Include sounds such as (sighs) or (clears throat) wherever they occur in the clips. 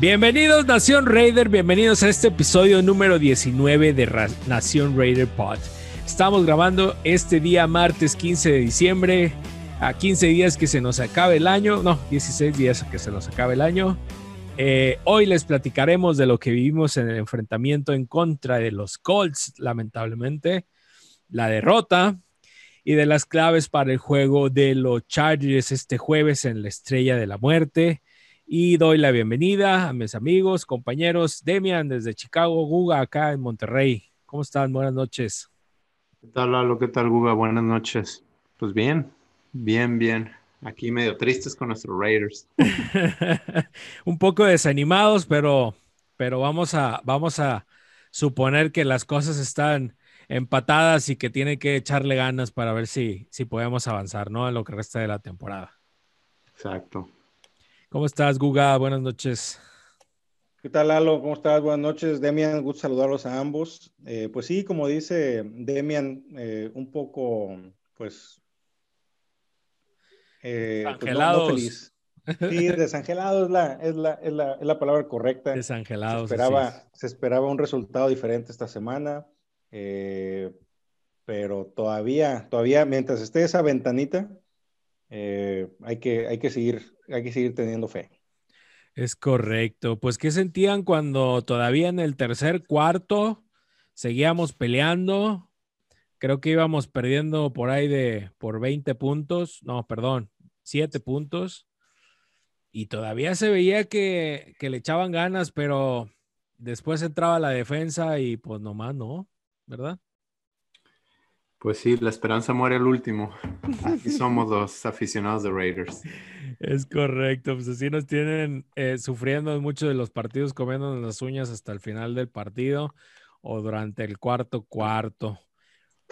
Bienvenidos Nación Raider, bienvenidos a este episodio número 19 de Nación Raider Pod. Estamos grabando este día martes 15 de diciembre, a 15 días que se nos acabe el año, no, 16 días que se nos acabe el año. Eh, hoy les platicaremos de lo que vivimos en el enfrentamiento en contra de los Colts, lamentablemente, la derrota y de las claves para el juego de los Chargers este jueves en la Estrella de la Muerte. Y doy la bienvenida a mis amigos, compañeros, Demian desde Chicago, Guga acá en Monterrey. ¿Cómo están? Buenas noches. ¿Qué tal, Lalo? ¿Qué tal, Guga? Buenas noches. Pues bien, bien, bien. Aquí medio tristes con nuestros Raiders. (laughs) Un poco desanimados, pero, pero vamos, a, vamos a suponer que las cosas están empatadas y que tiene que echarle ganas para ver si, si podemos avanzar, ¿no? En lo que resta de la temporada. Exacto. ¿Cómo estás, Guga? Buenas noches. ¿Qué tal, Lalo? ¿Cómo estás? Buenas noches, Demian. Gusto saludarlos a ambos. Eh, pues sí, como dice Demian, eh, un poco, pues, eh, Desangelados. feliz. Sí, (laughs) desangelado es la, es la, es la, es la palabra correcta. Desangelados. Se esperaba, se esperaba un resultado diferente esta semana, eh, pero todavía, todavía, mientras esté esa ventanita, eh, hay, que, hay, que seguir, hay que seguir teniendo fe. Es correcto. Pues, ¿qué sentían cuando todavía en el tercer cuarto seguíamos peleando? creo que íbamos perdiendo por ahí de por 20 puntos, no, perdón, 7 puntos. Y todavía se veía que, le echaban ganas, pero después entraba la defensa y pues nomás no, ¿verdad? Pues sí, la esperanza muere al último. Aquí (laughs) somos los aficionados de Raiders. Es correcto, pues así nos tienen eh, sufriendo muchos de los partidos, comiendo las uñas hasta el final del partido o durante el cuarto cuarto.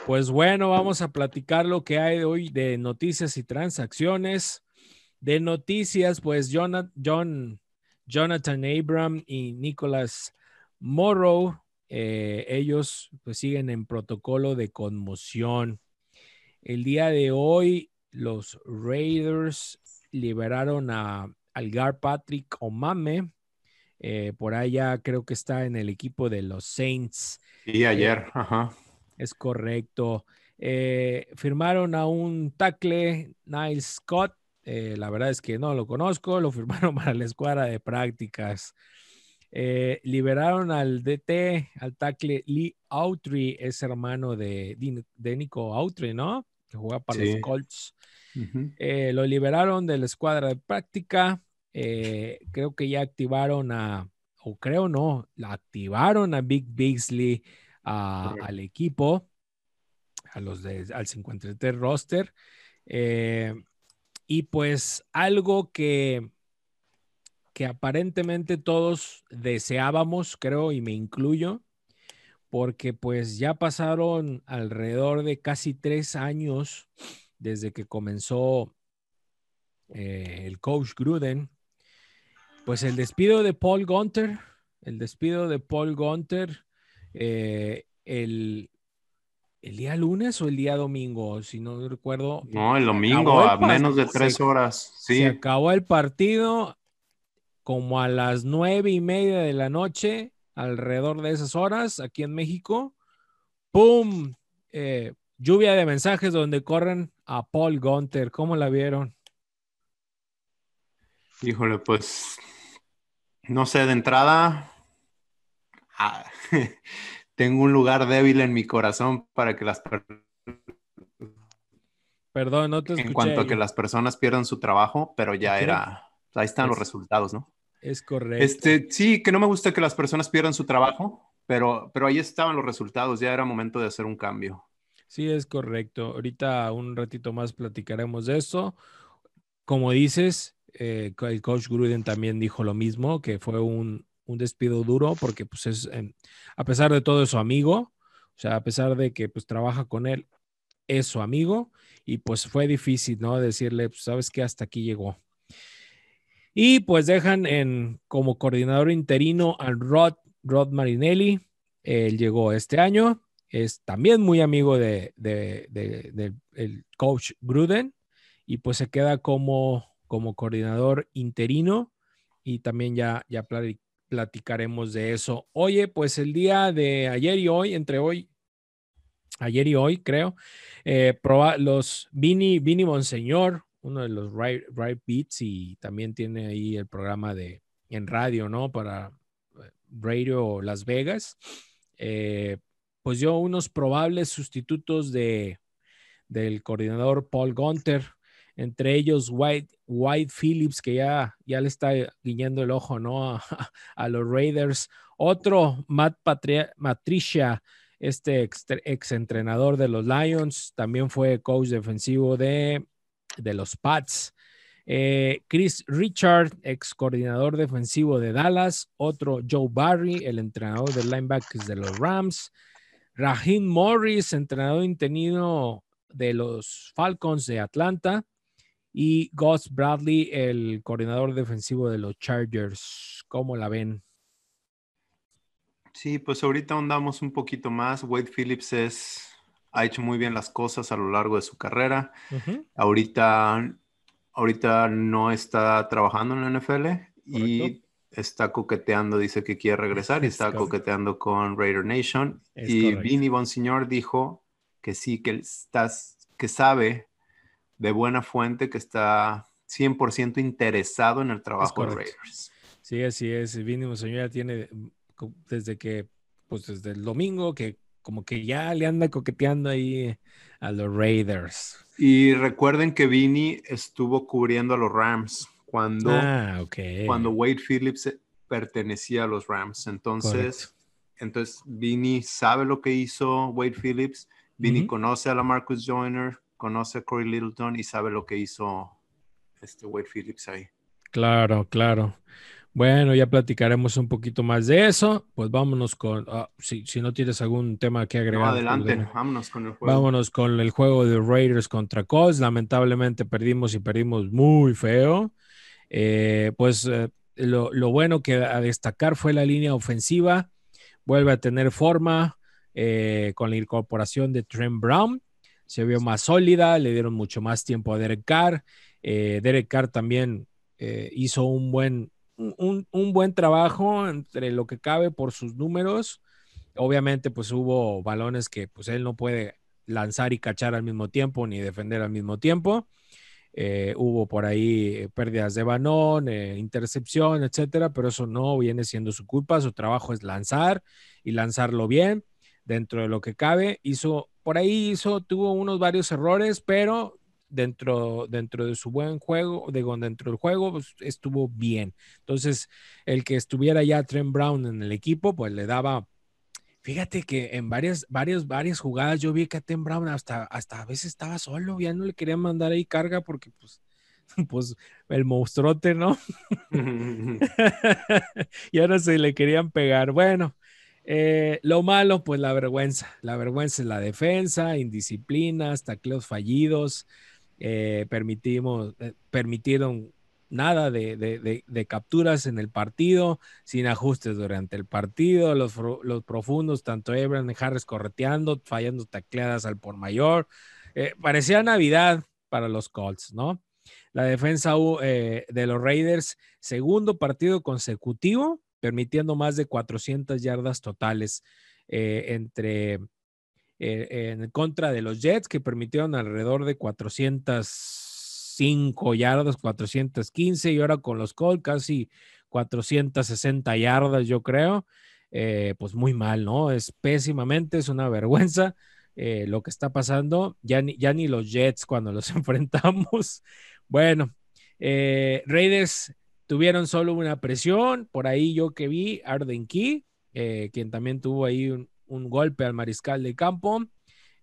Pues bueno, vamos a platicar lo que hay hoy de noticias y transacciones. De noticias, pues John, John Jonathan Abram y Nicholas Morrow, eh, ellos pues siguen en protocolo de conmoción. El día de hoy, los Raiders liberaron a Algar Patrick Omame. Eh, por allá creo que está en el equipo de los Saints. Sí, ayer, ajá. Es correcto. Eh, firmaron a un tackle, Niles Scott. Eh, la verdad es que no lo conozco. Lo (laughs) firmaron para la escuadra de prácticas. Eh, liberaron al DT, al tackle Lee Autry, es hermano de, de Nico Autry, ¿no? Que juega para los Colts. lo liberaron de la escuadra de práctica. creo que ya activaron a, o creo no, la activaron a Big Bigsley al equipo, a los de, al 53 roster. Eh, y pues algo que, que aparentemente todos deseábamos, creo, y me incluyo, porque pues ya pasaron alrededor de casi tres años desde que comenzó eh, el coach Gruden, pues el despido de Paul Gunter, el despido de Paul Gunter eh, el, el día lunes o el día domingo, si no recuerdo. No, el domingo, a menos de tres horas. Sí. Se acabó el partido como a las nueve y media de la noche, alrededor de esas horas, aquí en México. ¡Pum! Eh, lluvia de mensajes donde corren a Paul Gunter. ¿Cómo la vieron? Híjole, pues no sé, de entrada, Ah, (laughs) tengo un lugar débil en mi corazón para que las personas... Perdón, no te En cuanto a que las personas pierdan su trabajo, pero ya era... Ahí están los resultados, ¿no? Es correcto. Este, sí, que no me gusta que las personas pierdan su trabajo, pero, pero ahí estaban los resultados, ya era momento de hacer un cambio. Sí, es correcto. Ahorita un ratito más platicaremos de eso. Como dices, eh, el coach Gruden también dijo lo mismo, que fue un, un despido duro porque pues es, em, a pesar de todo es su amigo, o sea, a pesar de que pues trabaja con él, es su amigo y pues fue difícil, ¿no? Decirle, pues sabes que hasta aquí llegó. Y pues dejan en como coordinador interino al Rod, Rod Marinelli, él llegó este año, es también muy amigo de, coach Gruden. Y pues se queda como como coordinador interino. Y también ya, ya platicaremos de eso. Oye, pues el día de ayer y hoy, entre hoy, ayer y hoy, creo, eh, los Vini, Vini Monseñor, uno de los right, Beats y también tiene ahí el programa de en radio, ¿no? Para eh, Radio Las Vegas. Eh, pues dio unos probables sustitutos de, del coordinador Paul Gunter, entre ellos White, White Phillips, que ya, ya le está guiñando el ojo ¿no? a, (laughs) los Raiders. Otro, Matt Patricia, este ex, entrenador de los Lions, también fue coach defensivo de, de los Pats. Eh, Chris Richard, ex coordinador defensivo de Dallas. Otro, Joe Barry, el entrenador de linebackers de los Rams. Raheem Morris, entrenador interino de los Falcons de Atlanta y Gus Bradley, el coordinador defensivo de los Chargers. ¿Cómo la ven? Sí, pues ahorita andamos un poquito más. Wade Phillips es, ha hecho muy bien las cosas a lo largo de su carrera. Ahorita, ahorita no está trabajando en la NFL y está coqueteando, dice que quiere regresar y está coqueteando con Raider Nation. y Vinny Bonsignor dijo que sí, que, estás, que sabe de buena fuente que está 100% interesado en el trabajo de Raiders. Sí, así es. Vinny ya tiene desde que, pues desde el domingo, que como que ya le anda coqueteando ahí a los Raiders. Y recuerden que Vinny estuvo cubriendo a los Rams cuando, ah, cuando Wade Phillips pertenecía a los Rams. Entonces, entonces Vinny sabe lo que hizo Wade Phillips Vinny conoce a la Marcus Joyner, conoce a Corey Littleton y sabe lo que hizo este Wade Phillips ahí. Claro, claro. Bueno, ya platicaremos un poquito más de eso. Pues vámonos con, ah, si, no tienes algún tema que agregar. No, pues, adelante, vámonos con el juego. Vámonos con el juego de Raiders contra Colts. Lamentablemente perdimos y perdimos muy feo. Eh, pues eh, lo, lo, bueno que a destacar fue la línea ofensiva. Vuelve a tener forma. Eh, con la incorporación de Trent Brown. Se vio más sólida, le dieron mucho más tiempo a Derek Carr. Eh, Derek Carr también hizo un buen, un, buen trabajo entre lo que cabe por sus números. Obviamente, pues hubo balones que pues él no puede lanzar y cachar al mismo tiempo ni defender al mismo tiempo. hubo por ahí pérdidas de balón, intercepción, etcétera, pero eso no viene siendo su culpa. Su trabajo es lanzar y lanzarlo bien dentro de lo que cabe. Hizo, por ahí hizo, tuvo unos varios errores, pero dentro, dentro de su buen juego, digo, dentro del juego, pues, estuvo bien. Entonces, el que estuviera ya Trent Brown en el equipo, pues le daba. Fíjate que en varias, varias, varias jugadas yo vi que a Trent Brown hasta, hasta a veces estaba solo, ya no le querían mandar ahí carga porque pues, (laughs) pues el monstruote, ¿no? (laughs) y ahora se le querían pegar. Bueno, eh, lo malo, pues la vergüenza. La vergüenza es la defensa, indisciplinas, tacleos fallidos. Eh, permitimos, eh, permitieron nada de, capturas en el partido, sin ajustes durante el partido, los, profundos, tanto Ebron y Harris correteando, fallando tacleadas al por mayor. parecía Navidad para los Colts, ¿no? La defensa de los Raiders, segundo partido consecutivo permitiendo más de 400 yardas totales eh, entre eh, en contra de los Jets, que permitieron alrededor de 405 yardas, 415, y ahora con los Colts casi 460 yardas, yo creo. Eh, pues muy mal, ¿no? Es pésimamente, es una vergüenza lo que está pasando. Ya ni, ya ni los Jets cuando los (laughs) enfrentamos. Bueno, Raiders Tuvieron solo una presión, por ahí yo que vi, Arden Key, eh, quien también tuvo ahí un, golpe al mariscal de campo,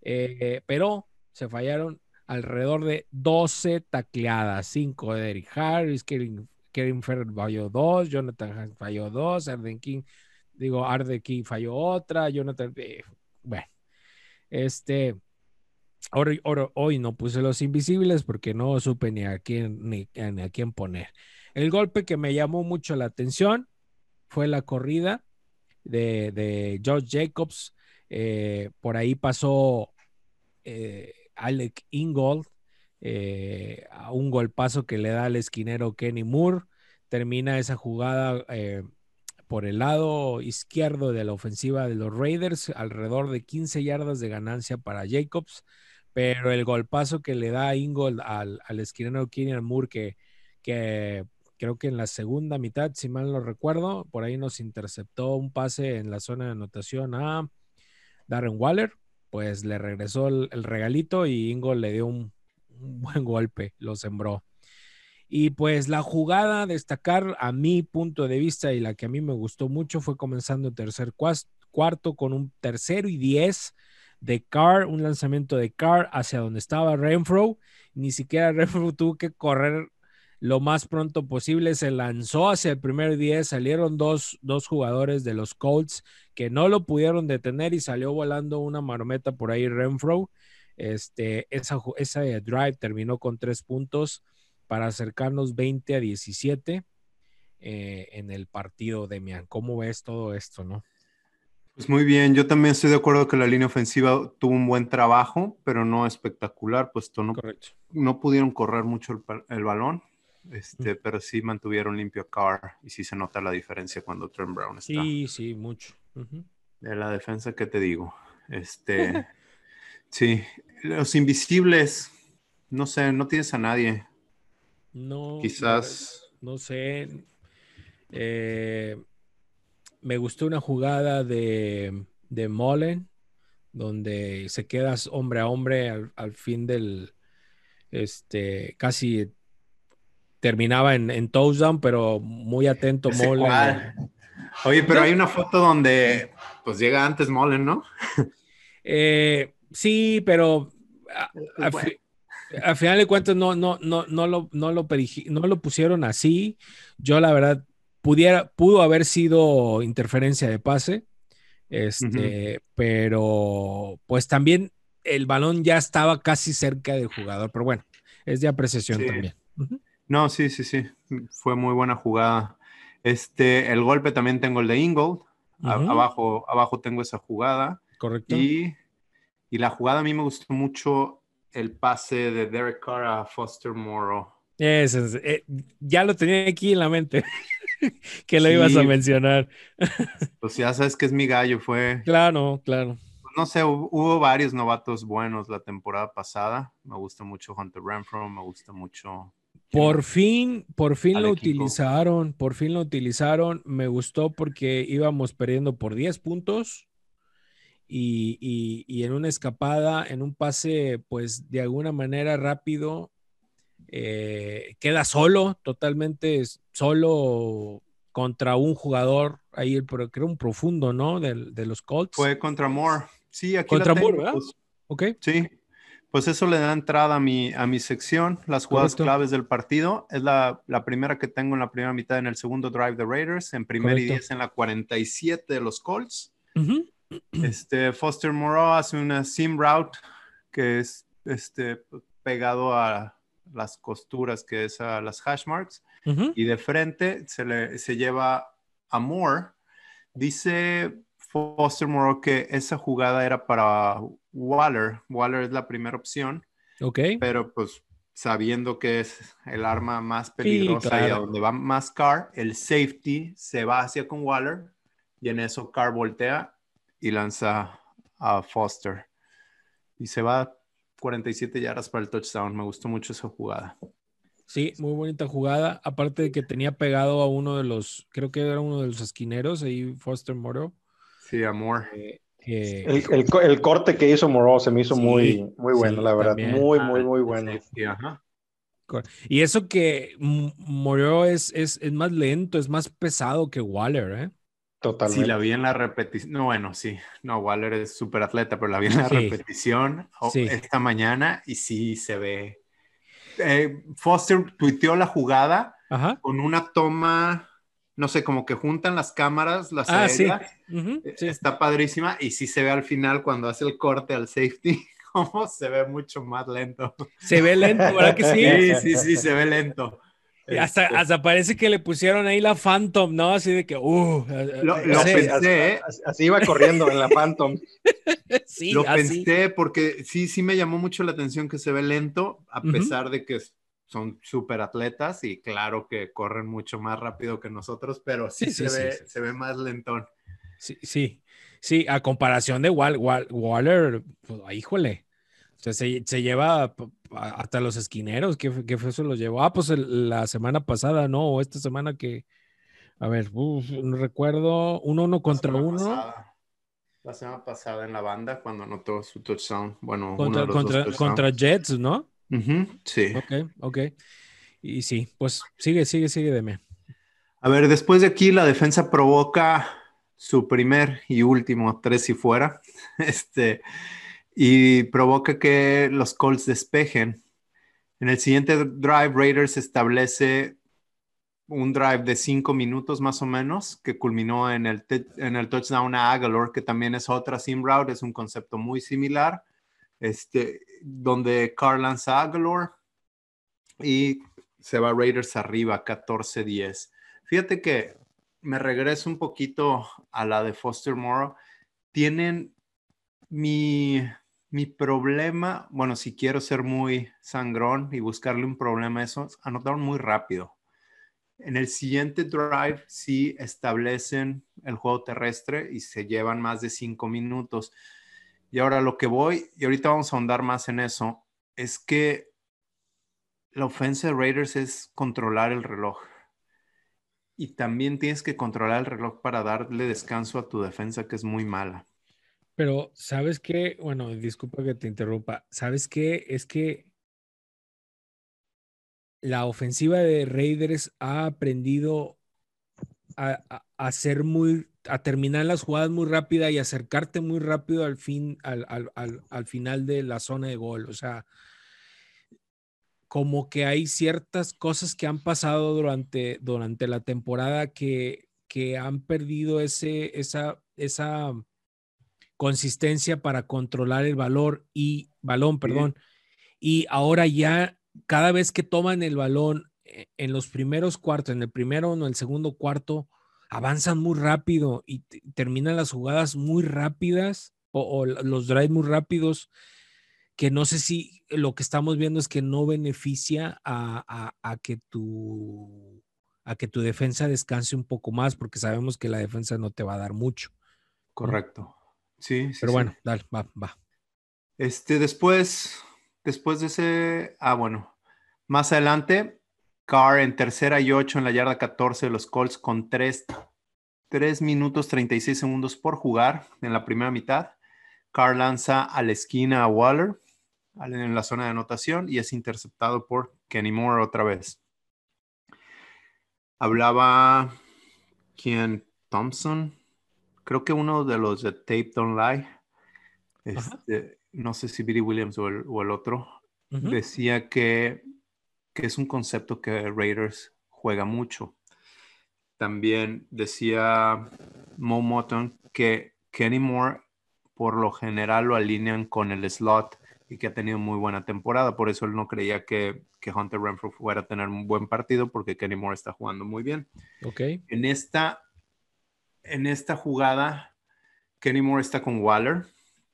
eh, pero se fallaron alrededor de 12 tacleadas, 5 de Eric Harris, Kevin, Kevin Ferrer falló 2, Jonathan falló 2, Arden King, digo, Arden Key falló otra, Jonathan, eh, bueno, este, hoy, hoy, no puse los invisibles porque no supe ni a quién, ni a quién poner. El golpe que me llamó mucho la atención fue la corrida de, de George Jacobs. Eh, por ahí pasó eh, Alec Ingold. eh, a un golpazo que le da al esquinero Kenny Moore. Termina esa jugada por el lado izquierdo de la ofensiva de los Raiders, alrededor de 15 yardas de ganancia para Jacobs, pero el golpazo que le da Ingold al, al esquinero Kenny Moore, que, que creo que en la segunda mitad, si mal no recuerdo, por ahí nos interceptó un pase en la zona de anotación a Darren Waller, pues le regresó el, regalito y Ingold le dio un, (laughs) buen golpe, lo sembró. Y pues la jugada a destacar a mi punto de vista y la que a mí me gustó mucho fue comenzando tercer cuarto con un tercero y diez de Carr, un lanzamiento de Carr hacia donde estaba Renfro. Ni siquiera (laughs) Renfro tuvo que correr lo más pronto posible. Se lanzó hacia el primer 10. Salieron dos, dos jugadores de los Colts que no lo pudieron detener y salió volando una marometa por ahí Renfro. Este, esa, esa drive terminó con tres puntos para acercarnos 20 a 17 eh, en el partido, Demian. ¿Cómo ves todo esto, no? Pues muy bien, yo también estoy de acuerdo que la línea ofensiva tuvo un buen trabajo, pero no espectacular, pues no, no pudieron correr mucho el, balón, este, pero sí mantuvieron limpio a Carr y sí se nota la diferencia cuando Trent Brown está. Sí, sí, mucho. De la defensa, ¿qué te digo? Este, (laughs) sí, los invisibles, no sé, no tienes a nadie. No. Quizás. No, sé. Eh, me gustó una jugada de, de Mullen, donde se quedas hombre a hombre al, fin del. Este, casi terminaba en, en touchdown, pero muy atento Mullen. Oye, pero hay una foto donde pues llega antes Mullen, ¿no? Eh, sí, pero al final de cuentas no, no, no, no, lo, no, lo, no lo pusieron así. Yo la verdad pudiera, pudo haber sido interferencia de pase, este, pero pues también el balón ya estaba casi cerca del jugador, pero bueno, es de apreciación también. No, sí, sí, sí, fue muy buena jugada. Este, el golpe también tengo el de Ingold, abajo, abajo tengo esa jugada. Correcto. Y, y la jugada a mí me gustó mucho el pase de Derek Carr a Foster Morrow. Eh, ya lo tenía aquí en la mente, (laughs) que lo ibas a mencionar. (laughs) pues ya sabes que es mi gallo, fue. Claro, claro. No sé, hubo, varios novatos buenos la temporada pasada. Me gusta mucho Hunter Renfro, me gusta mucho. Por fin, por fin lo utilizaron, por fin lo utilizaron. Me gustó porque íbamos perdiendo por 10 puntos y, en una escapada, en un pase, pues de alguna manera rápido, eh, queda solo, totalmente solo contra un jugador ahí, pero creo un profundo, ¿no? De, de, los Colts. Fue contra Moore. Sí, aquí contra Moore, ¿verdad? Pues, ok. Sí, pues eso le da entrada a mi, a mi sección, las jugadas claves del partido. Es la, la, primera que tengo en la primera mitad en el segundo drive de Raiders, en primer y diez en la 47 de los Colts. Este, Foster Moreau hace una sim route que es este, pegado a las costuras, que es a las hash marks, y de frente se, le, se lleva a Moore. Dice Foster Moreau que esa jugada era para Waller. Waller es la primera opción. Ok. Pero pues sabiendo que es el arma más peligrosa y a donde va más Carr, el safety se va hacia con Waller y en eso Carr voltea y lanza a Foster. Y se va 47 yardas para el touchdown. Me gustó mucho esa jugada. Sí, muy bonita jugada. Aparte de que tenía pegado a uno de los, creo que era uno de los esquineros, ahí Foster Moro. Sí, amor. Eh, el, corte que hizo Moro se me hizo muy, muy bueno, la verdad. Muy, muy, muy bueno. Y eso que Moro es, es, es, más lento, es más pesado que Waller, ¿eh? Totalmente. Sí, la vi en la repetición. No, bueno, sí. No, Waller es súper atleta, pero la vi en la repetición esta mañana y sí se ve. Eh, Foster tuiteó la jugada con una toma, no sé, como que juntan las cámaras, las ah, eh, Está padrísima y sí se ve al final cuando hace el corte al safety, (laughs) como se ve mucho más lento. Se ve lento, ¿verdad que sí? Sí, sí, sí, se ve lento. hasta, este hasta, parece que le pusieron ahí la Phantom, ¿no? Así de que, uh. Lo, pensé, ¿eh? así, iba corriendo en la Phantom. (laughs) sí, lo pensé porque sí, sí me llamó mucho la atención que se ve lento, a pesar de que son súper atletas y claro que corren mucho más rápido que nosotros, pero sí, se, ve, se ve más lentón. Sí, sí, sí, a comparación de Waller, pues, híjole, o se, lleva hasta los esquineros, ¿qué, qué fue eso? Lo llevó. Ah, pues la semana pasada, ¿no? O esta semana que, a ver, no recuerdo, uno uno contra uno. La semana pasada en la banda cuando anotó su touchdown. Bueno, contra, contra, contra Jets, ¿no? Sí. Ok, ok. Y sí, pues sigue, sigue, sigue, deme. A ver, después de aquí la defensa provoca su primer y último tres y fuera. (laughs) Este, y provoca que los Colts despejen. En el siguiente drive, Raiders establece un drive de cinco minutos más o menos, que culminó en el, en el touchdown a Aguilar, que también es otra sim route, es un concepto muy similar, este, donde Carl lanza y se va Raiders arriba, 14-10. Fíjate que me regreso un poquito a la de Foster Moore. Tienen mi, mi problema, bueno, si quiero ser muy sangrón y buscarle un problema a eso, anotaron muy rápido. En el siguiente drive sí establecen el juego terrestre y se llevan más de cinco minutos. Y ahora lo que voy, y ahorita vamos a ahondar más en eso, es que la ofensa de Raiders es controlar el reloj. Y también tienes que controlar el reloj para darle descanso a tu defensa, que es muy mala. Pero, ¿sabes qué? Bueno, disculpa que te interrumpa. ¿Sabes qué? Es que la ofensiva de Raiders ha aprendido a, hacer muy, a terminar las jugadas muy rápida y acercarte muy rápido al fin, al, al, final de la zona de gol. O sea, como que hay ciertas cosas que han pasado durante, durante la temporada que, que han perdido ese, esa, esa consistencia para controlar el valor y balón, perdón. Y ahora ya cada vez que toman el balón eh, en los primeros cuartos, en el primero o en el segundo cuarto, avanzan muy rápido y terminan las jugadas muy rápidas o, los drives muy rápidos, que no sé si lo que estamos viendo es que no beneficia a, a, que tu a que tu defensa descanse un poco más, porque sabemos que la defensa no te va a dar mucho. Correcto. Sí, sí. Pero bueno, dale, va, va. Este, después, después de ese, ah, bueno, más adelante, Carr en tercera y ocho en la yarda 14 de los Colts con 3, 3 minutos 36 segundos por jugar en la primera mitad. Carr lanza a la esquina a Waller en la zona de anotación y es interceptado por Kenny Moore otra vez. Hablaba quien Thompson, creo que uno de los de Tape Don't Lie, este, no sé si Billy Williams o el, otro, decía que, que, es un concepto que Raiders juega mucho. También decía Mo Motton que Kenny Moore por lo general lo alinean con el slot y que ha tenido muy buena temporada. Por eso él no creía que, que Hunter Renfrew fuera a tener un buen partido porque Kenny Moore está jugando muy bien. Ok. En esta en esta jugada, Kenny Moore está con Waller.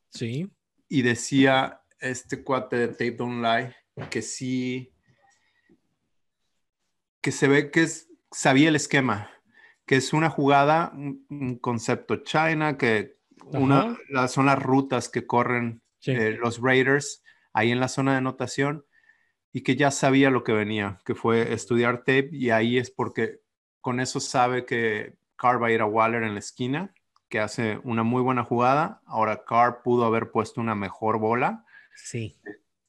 Sí. Y decía este cuate de Tape Don't Lie que sí, que se ve que es, sabía el esquema, que es una jugada, un, concepto China, que una, son las rutas que corren eh, los Raiders ahí en la zona de anotación y que ya sabía lo que venía, que fue estudiar tape y ahí es porque con eso sabe que Carr va a ir a Waller en la esquina, que hace una muy buena jugada. Ahora Carr pudo haber puesto una mejor bola. Sí.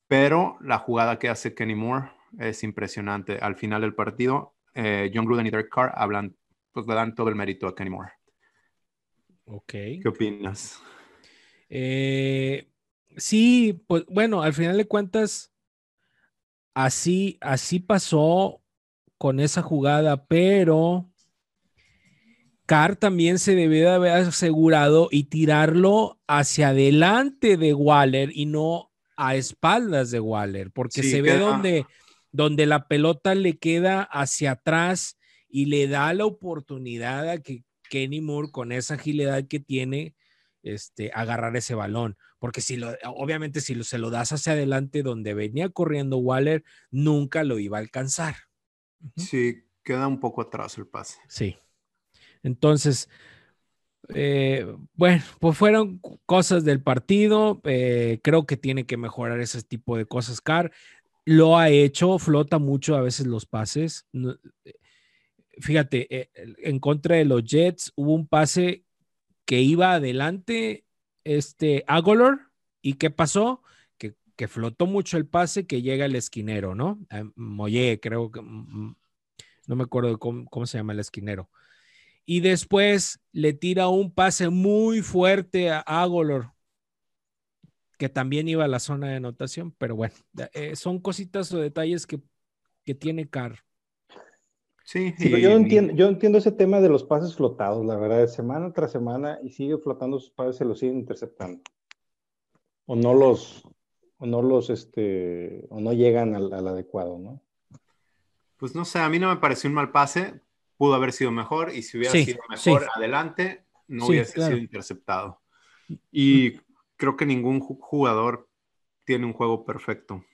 Pero la jugada que hace Kenny Moore es impresionante. Al final del partido, eh, John Gruden y Derek Carr hablan, pues le dan todo el mérito a Kenny Moore. Ok. ¿Qué opinas? Eh, sí, pues bueno, al final de cuentas, así, así pasó con esa jugada, pero Carr también se debe de haber asegurado y tirarlo hacia adelante de Waller y no a espaldas de Waller, porque se ve donde, donde la pelota le queda hacia atrás y le da la oportunidad a que Kenny Moore con esa agilidad que tiene, este, agarrar ese balón. Porque si lo, obviamente si lo, se lo das hacia adelante donde venía corriendo Waller, nunca lo iba a alcanzar. Sí, queda un poco atrás el pase. Sí. Entonces, eh, bueno, pues fueron cosas del partido. Eh, creo que tiene que mejorar ese tipo de cosas, Car. Lo ha hecho, flota mucho a veces los pases. fíjate, eh, en contra de los Jets hubo un pase que iba adelante, este Agolor, ¿y qué pasó? Que, que flotó mucho el pase que llega el esquinero, ¿no? Moye, creo que, mm, mm, no me acuerdo cómo, cómo se llama el esquinero y después le tira un pase muy fuerte a Agolor, que también iba a la zona de anotación, pero bueno, eh, son cositas o detalles que, tiene Carr. Sí, yo, entiendo, yo entiendo ese tema de los pases flotados, la verdad, semana tras semana y sigue flotando sus pases, se los siguen interceptando. O no los, o no los, este, o no llegan al, al adecuado, ¿no? Pues no sé, a mí no me pareció un mal pase, pudo haber sido mejor y si hubiera sido mejor adelante, no hubiese sido interceptado. Y creo que ningún jugador tiene un juego perfecto.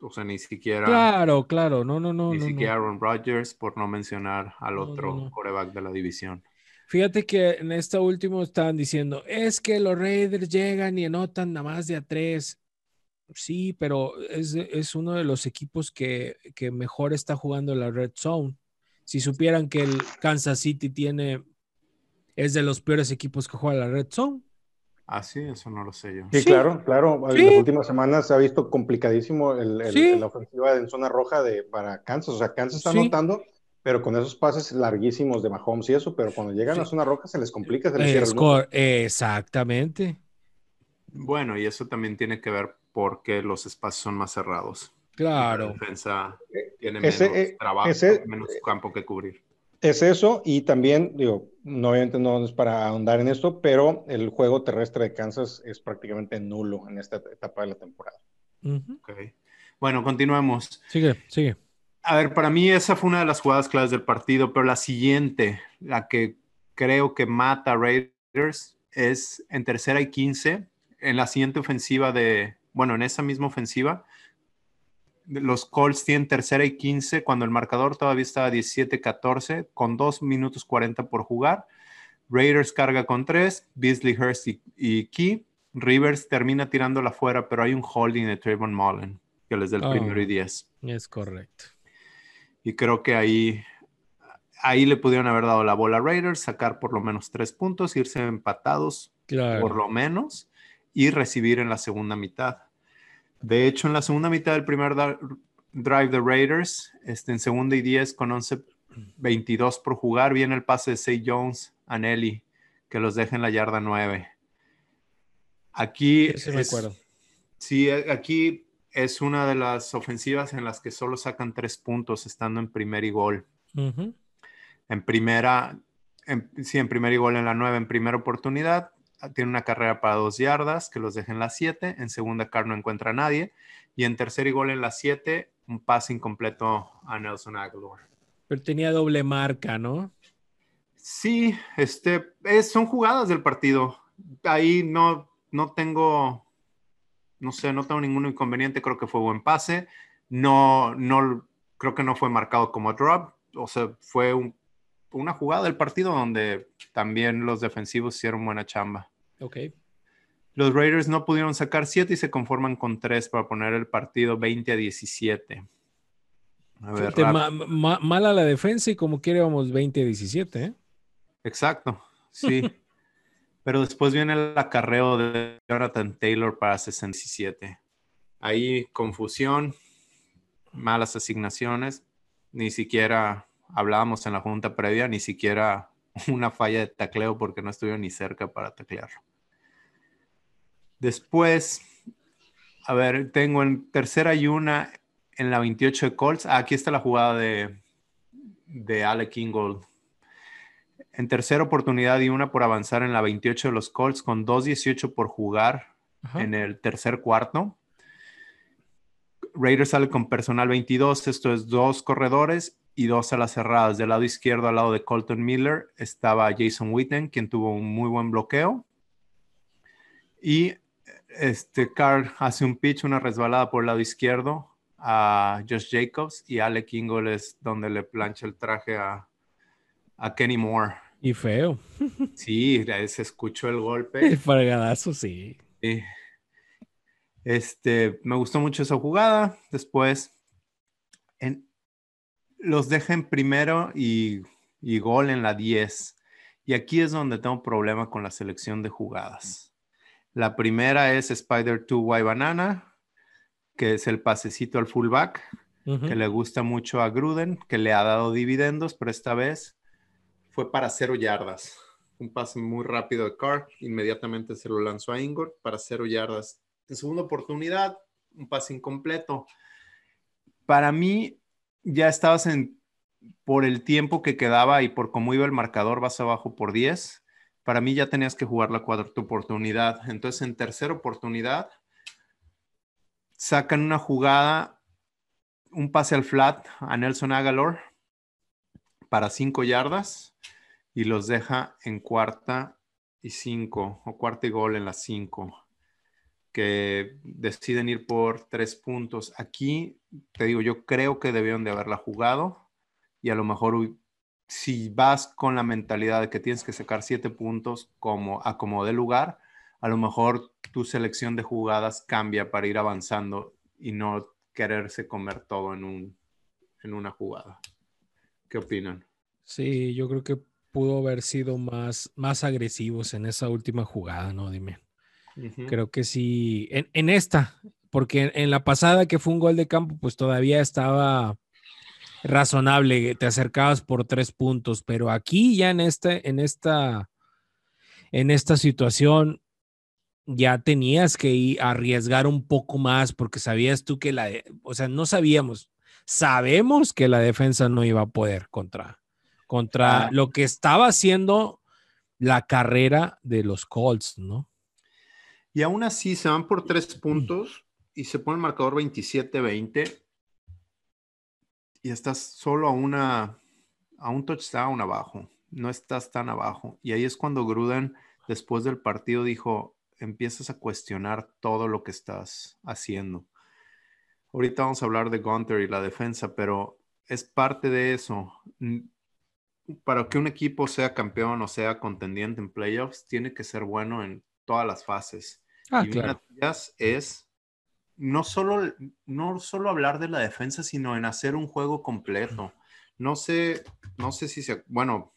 O sea, ni siquiera. Claro, claro, no, no, no. Ni siquiera Aaron Rodgers, por no mencionar al otro coreback de la división. Fíjate que en esta última estaban diciendo, es que los Raiders llegan y anotan nada más de a tres. Sí, pero es, es uno de los equipos que, que mejor está jugando la Red Zone si supieran que el Kansas City tiene, es de los peores equipos que juega la Red Zone. Ah, sí, eso no lo sé yo. Sí, claro, claro. En las últimas semanas se ha visto complicadísimo el, la ofensiva en zona roja de, para Kansas. O sea, Kansas está anotando, pero con esos pases larguísimos de Mahomes y eso, pero cuando llegan a zona roja se les complica, se les Exactamente. Bueno, y eso también tiene que ver porque los espacios son más cerrados. Claro. La defensa tiene menos eh, trabajo, menos campo que cubrir. Es eso, y también, digo, no, obviamente no es para ahondar en esto, pero el juego terrestre de Kansas es prácticamente nulo en esta etapa de la temporada. Bueno, continuemos. Sigue, sigue. A ver, para mí esa fue una de las jugadas claves del partido, pero la siguiente, la que creo que mata a Raiders, es en tercera y 15, en la siguiente ofensiva de, bueno, en esa misma ofensiva, los Colts tienen tercera y 15 cuando el marcador todavía estaba 17-14 con 2 minutos 40 por jugar. Raiders carga con 3, Beasley, Hurst y, Key. Rivers termina tirándola fuera, pero hay un holding de Trayvon Mullen que les da el primero y 10. Es correcto. Y creo que ahí, ahí le pudieron haber dado la bola a Raiders, sacar por lo menos 3 puntos, irse empatados por lo menos y recibir en la segunda mitad. De hecho, en la segunda mitad del primer drive de Raiders, este, en segunda y 10 con 11-22 por jugar, viene el pase de Say Jones a Nelly, que los deja en la yarda 9. Aquí Sí, aquí es una de las ofensivas en las que solo sacan tres puntos estando en primer y gol. En primera, sí, en primer y gol en la 9, en primera oportunidad, tiene una carrera para dos yardas que los deja en las siete. En segunda, Carr no encuentra a nadie. Y en tercer y gol en las siete, un pase incompleto a Nelson Aguilar. Pero tenía doble marca, ¿no? Sí, este, son jugadas del partido. Ahí no, no tengo, no sé, no tengo ningún inconveniente. Creo que fue buen pase. No, no, creo que no fue marcado como drop. O sea, fue una jugada del partido donde también los defensivos hicieron buena chamba. Ok. Los Raiders no pudieron sacar 7 y se conforman con 3 para poner el partido 20 a 17. A ver, mala la defensa y como quiere vamos 20 a 17. ¿eh? Exacto, (laughs) sí. Pero después viene el acarreo de Jonathan Taylor para 67. Ahí confusión, malas asignaciones, ni siquiera hablábamos en la junta previa, ni siquiera (laughs) una falla de tacleo porque no estuvo ni cerca para taclearlo. Después, a ver, tengo en tercera y una en la 28 de Colts. Ah, aquí está la jugada de, de Alec Ingold. En tercera oportunidad y una por avanzar en la 28 de los Colts con 2.18 por jugar en el tercer cuarto. Raiders sale con personal 22, esto es dos corredores y dos a las cerradas. Del lado izquierdo, al lado de Colton Miller, estaba Jason Witten, quien tuvo un muy buen bloqueo. Y este Carr hace un pitch, una resbalada por el lado izquierdo a Josh Jacobs y Alec Ingle es donde le plancha el traje a, a Kenny Moore. Y feo. (laughs) Sí, se escuchó el golpe. El fargadazo, sí. Este, me gustó mucho esa jugada. Después, los deja en primero y, y gol en la 10. Y aquí es donde tengo problema con la selección de jugadas. La primera es Spider 2 Y Banana, que es el pasecito al fullback, que le gusta mucho a Gruden, que le ha dado dividendos, pero esta vez fue para cero yardas. Un pase muy rápido de Carr, inmediatamente se lo lanzó a Ingor para cero yardas. En segunda oportunidad, un pase incompleto. Para mí, ya estabas en, por el tiempo que quedaba y por cómo iba el marcador, vas abajo por 10. Para mí ya tenías que jugar la cuarta oportunidad. Entonces, en tercera oportunidad, sacan una jugada, un pase al flat a Nelson Agalor para cinco yardas y los deja en cuarta y cinco, o cuarta y gol en las cinco, que deciden ir por tres puntos. Aquí, te digo, yo creo que debieron de haberla jugado y a lo mejor si vas con la mentalidad de que tienes que sacar siete puntos como a lugar, a lo mejor tu selección de jugadas cambia para ir avanzando y no quererse comer todo en, un, en una jugada. ¿Qué opinan? Sí, yo creo que pudo haber sido más, más agresivos en esa última jugada, ¿no? Dime. Creo que sí, en, en, esta, porque en, la pasada que fue un gol de campo, pues todavía estaba razonable, te acercabas por tres puntos, pero aquí ya en este, en esta, en esta situación ya tenías que ir a arriesgar un poco más porque sabías tú que la, o sea, no sabíamos, sabemos que la defensa no iba a poder contra, contra lo que estaba haciendo la carrera de los Colts, ¿no? Y aún así se van por tres puntos y se pone el marcador 27-20 y estás solo a una a un touchdown abajo, no estás tan abajo. Y ahí es cuando Gruden después del partido dijo, empiezas a cuestionar todo lo que estás haciendo. Ahorita vamos a hablar de Gunter y la defensa, pero es parte de eso para que un equipo sea campeón o sea contendiente en playoffs, tiene que ser bueno en todas las fases. Ah, y claro. una de ellas es no solo, no solo hablar de la defensa, sino en hacer un juego completo. No sé, no sé si se, bueno,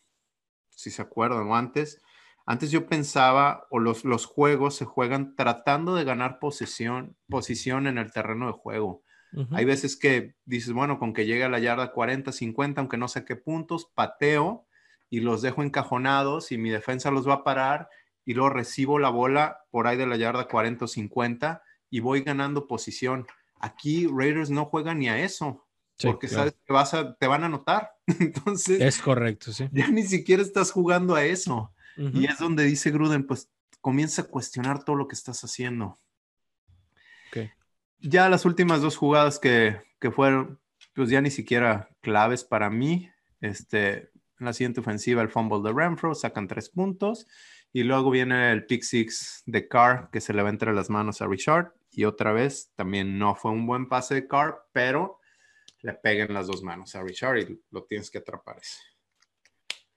si se acuerdan, antes, antes yo pensaba, o los, los juegos se juegan tratando de ganar posición, posición en el terreno de juego. Hay veces que dices, bueno, con que llegue a la yarda 40, 50, aunque no sé qué puntos, pateo y los dejo encajonados y mi defensa los va a parar y luego recibo la bola por ahí de la yarda 40 o 50 y voy ganando posición. Aquí Raiders no juegan ni a eso. porque sabes que vas a, te van a anotar. (laughs) Entonces. Es correcto, sí. Ya ni siquiera estás jugando a eso. Y es donde dice Gruden, pues comienza a cuestionar todo lo que estás haciendo. Okay ya las últimas dos jugadas que, que, fueron, pues ya ni siquiera claves para mí. Este, en la siguiente ofensiva, el fumble de Renfro, sacan tres puntos. Y luego viene el pick six de Carr, que se le va entre las manos a Richard. Y otra vez, también no fue un buen pase de Carr, pero le pegan las dos manos a Richard y lo tienes que atrapar ese.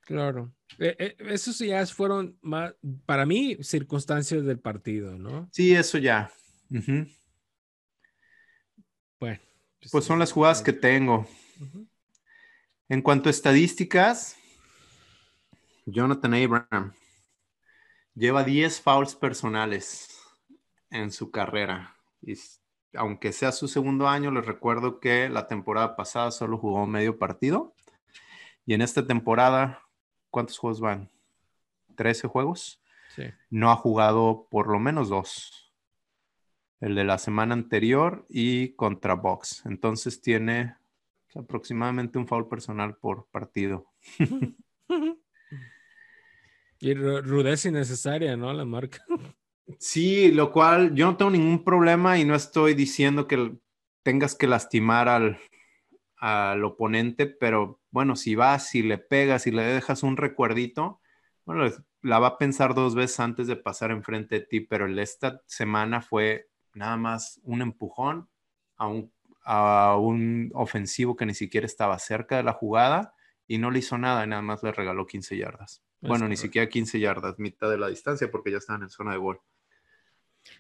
Claro. Eh, eh, esos ya fueron, más, para mí, circunstancias del partido, ¿no? Sí, eso ya. Uh bueno. Pues son las jugadas que tengo. En cuanto a estadísticas, Jonathan Abraham lleva 10 fouls personales en su carrera. Y aunque sea su segundo año, les recuerdo que la temporada pasada solo jugó medio partido. Y en esta temporada, ¿cuántos juegos van? ¿13 juegos? Sí. No ha jugado por lo menos dos el de la semana anterior y contra Box. Entonces tiene aproximadamente un foul personal por partido. (laughs) y rudeza innecesaria, ¿no? La marca. (laughs) Sí, lo cual yo no tengo ningún problema y no estoy diciendo que tengas que lastimar al, al oponente, pero bueno, si vas, y le pegas y le dejas un recuerdito, bueno, la va a pensar dos veces antes de pasar enfrente de ti, pero esta semana fue nada más un empujón a un, a un ofensivo que ni siquiera estaba cerca de la jugada y no le hizo nada, nada más le regaló 15 yardas. Bueno, ni siquiera 15 yardas, mitad de la distancia porque ya estaban en zona de gol.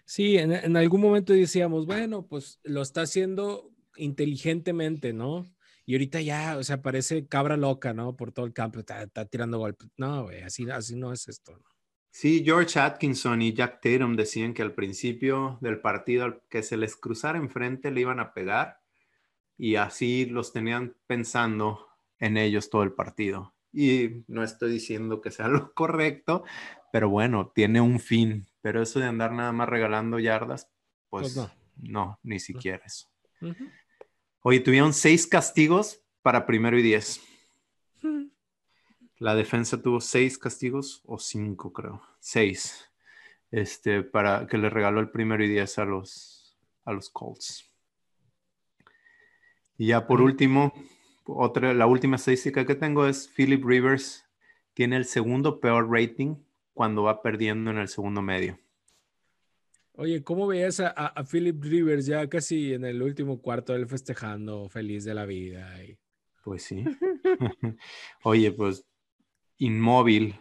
Sí, en, en, algún momento decíamos, bueno, pues lo está haciendo inteligentemente, ¿no? Y ahorita ya, o sea, parece cabra loca, ¿no? Por todo el campo, está, tirando golpes. No, güey, así, así no es esto. ¿no? Sí, George Atkinson y Jack Tatum decían que al principio del partido, que se les cruzara enfrente, le iban a pegar y así los tenían pensando en ellos todo el partido. Y no estoy diciendo que sea (laughs) lo correcto, pero bueno, tiene un fin. Pero eso de andar nada más regalando yardas, pues, pues no. ni siquiera eso. Oye, tuvieron seis castigos para primero y diez. La defensa tuvo seis castigos o cinco, creo. Seis. Este, para que le regaló el primero y diez a los, a los Colts. Y ya por último, otra, la última estadística que tengo es Philip Rivers tiene el segundo peor rating cuando va perdiendo en el segundo medio. Oye, ¿cómo veías a, Philip Rivers ya casi en el último cuarto del festejando, feliz de la vida? Pues sí. (laughs) Oye, pues inmóvil,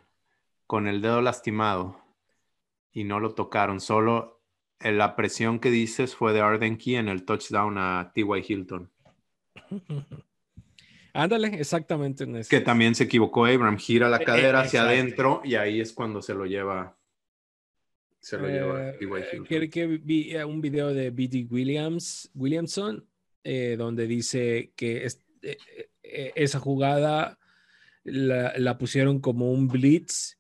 con el dedo lastimado y no lo tocaron. Solo la presión que dices fue de Arden Key en el touchdown a T.Y. Hilton. (laughs) Ándale, exactamente. En Que también se equivocó Abraham, gira la e, cadera hacia adentro y ahí es cuando se lo lleva se lo lleva eh, que vi eh, un video de B.D. Williams, Williamson, eh, donde dice que esa jugada la, pusieron como un blitz,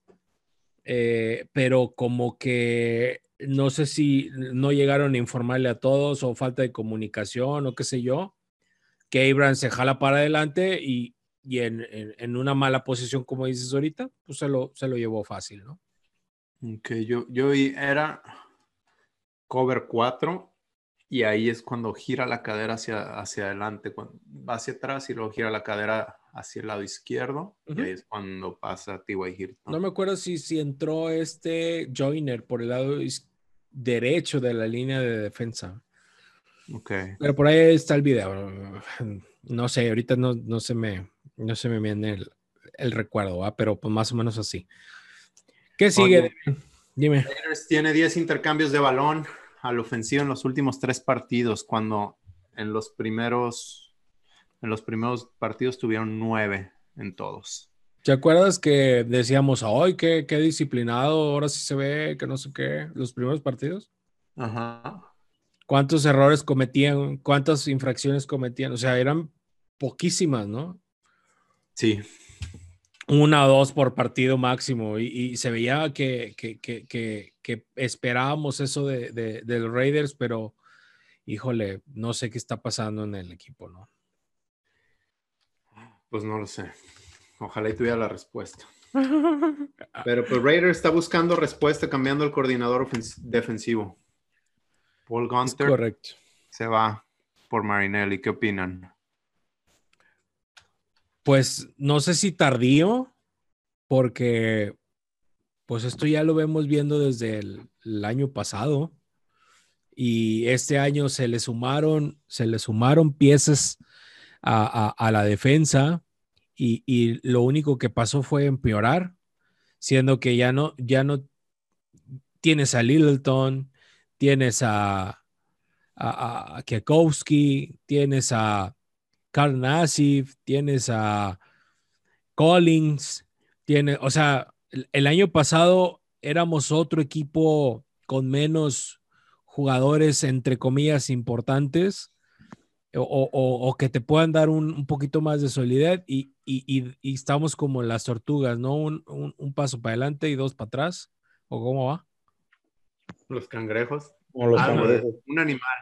pero como que no sé si no llegaron a informarle a todos o falta de comunicación o qué sé yo, que Abraham se jala para adelante y, en, en, una mala posición, como dices ahorita, pues se lo, se lo llevó fácil, ¿no? Que yo, yo era cover 4 y ahí es cuando gira la cadera hacia, hacia adelante, cuando va hacia atrás y luego gira la cadera hacia el lado izquierdo y ahí es cuando pasa T.Y. Hilton. No me acuerdo si, si entró este Joiner por el lado derecho de la línea de defensa. Ok. Pero por ahí está el video. No sé, ahorita no, no se me, no se me viene el, el recuerdo, pero pues más o menos así. ¿Qué sigue? Dime. tiene 10 intercambios de balón al ofensivo en los últimos tres partidos, cuando en los primeros, en los primeros partidos tuvieron nueve en todos. ¿Te acuerdas que decíamos, ay, qué, qué disciplinado, ahora sí se ve, que no sé qué, los primeros partidos? Ajá. ¿Cuántos errores cometían? ¿Cuántas infracciones cometían? O sea, eran poquísimas, ¿no? Sí una o dos por partido máximo y, se veía que, que, esperábamos eso de, de, los Raiders, pero híjole, no sé qué está pasando en el equipo, ¿no? Pues no lo sé. Ojalá y tuviera la respuesta. (laughs) Pero pues Raiders está buscando respuesta cambiando el coordinador defensivo. Paul. Correcto. Se va por Marinelli. ¿Qué opinan? Pues no sé si tardío, porque pues esto ya lo vemos viendo desde el, año pasado y este año se le sumaron, se le sumaron piezas a, la defensa y, lo único que pasó fue empeorar, siendo que ya no, ya no tienes a Littleton, tienes a, a, tienes a Carl Nassif, tienes a Collins, tiene, o sea, el, año pasado éramos otro equipo con menos jugadores, entre comillas, importantes. O, que te puedan dar un, poquito más de solidez y, estamos como las tortugas, ¿no? Un, paso para adelante y dos para atrás. ¿O cómo va? Los cangrejos. O los ah, cangrejos. Un animal.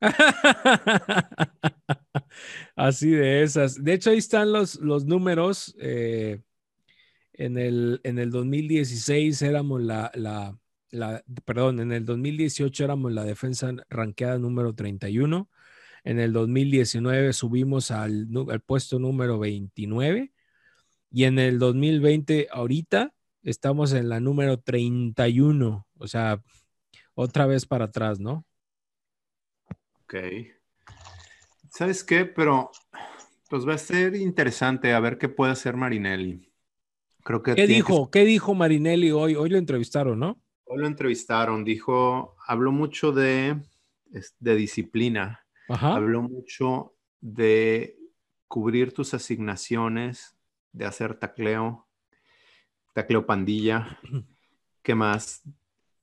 (laughs) Así de esas. De hecho, ahí están los, los números. Eh, en, el, en el 2016 éramos la, la, la, perdón, en el 2018 éramos la defensa ranqueada número 31. En el 2019 subimos al, puesto número 29 y en el 2020 ahorita estamos en la número 31, o sea, otra vez para atrás, ¿no? Ok. ¿Sabes qué? Pero pues va a ser interesante a ver qué puede hacer Marinelli. Creo que ¿Qué dijo? ¿Qué dijo Marinelli hoy? Hoy lo entrevistaron, ¿no? Hoy lo entrevistaron. Dijo, habló mucho de, de disciplina. Habló mucho de cubrir tus asignaciones, de hacer tacleo, tacleo pandilla. (clears throat) ¿Qué más?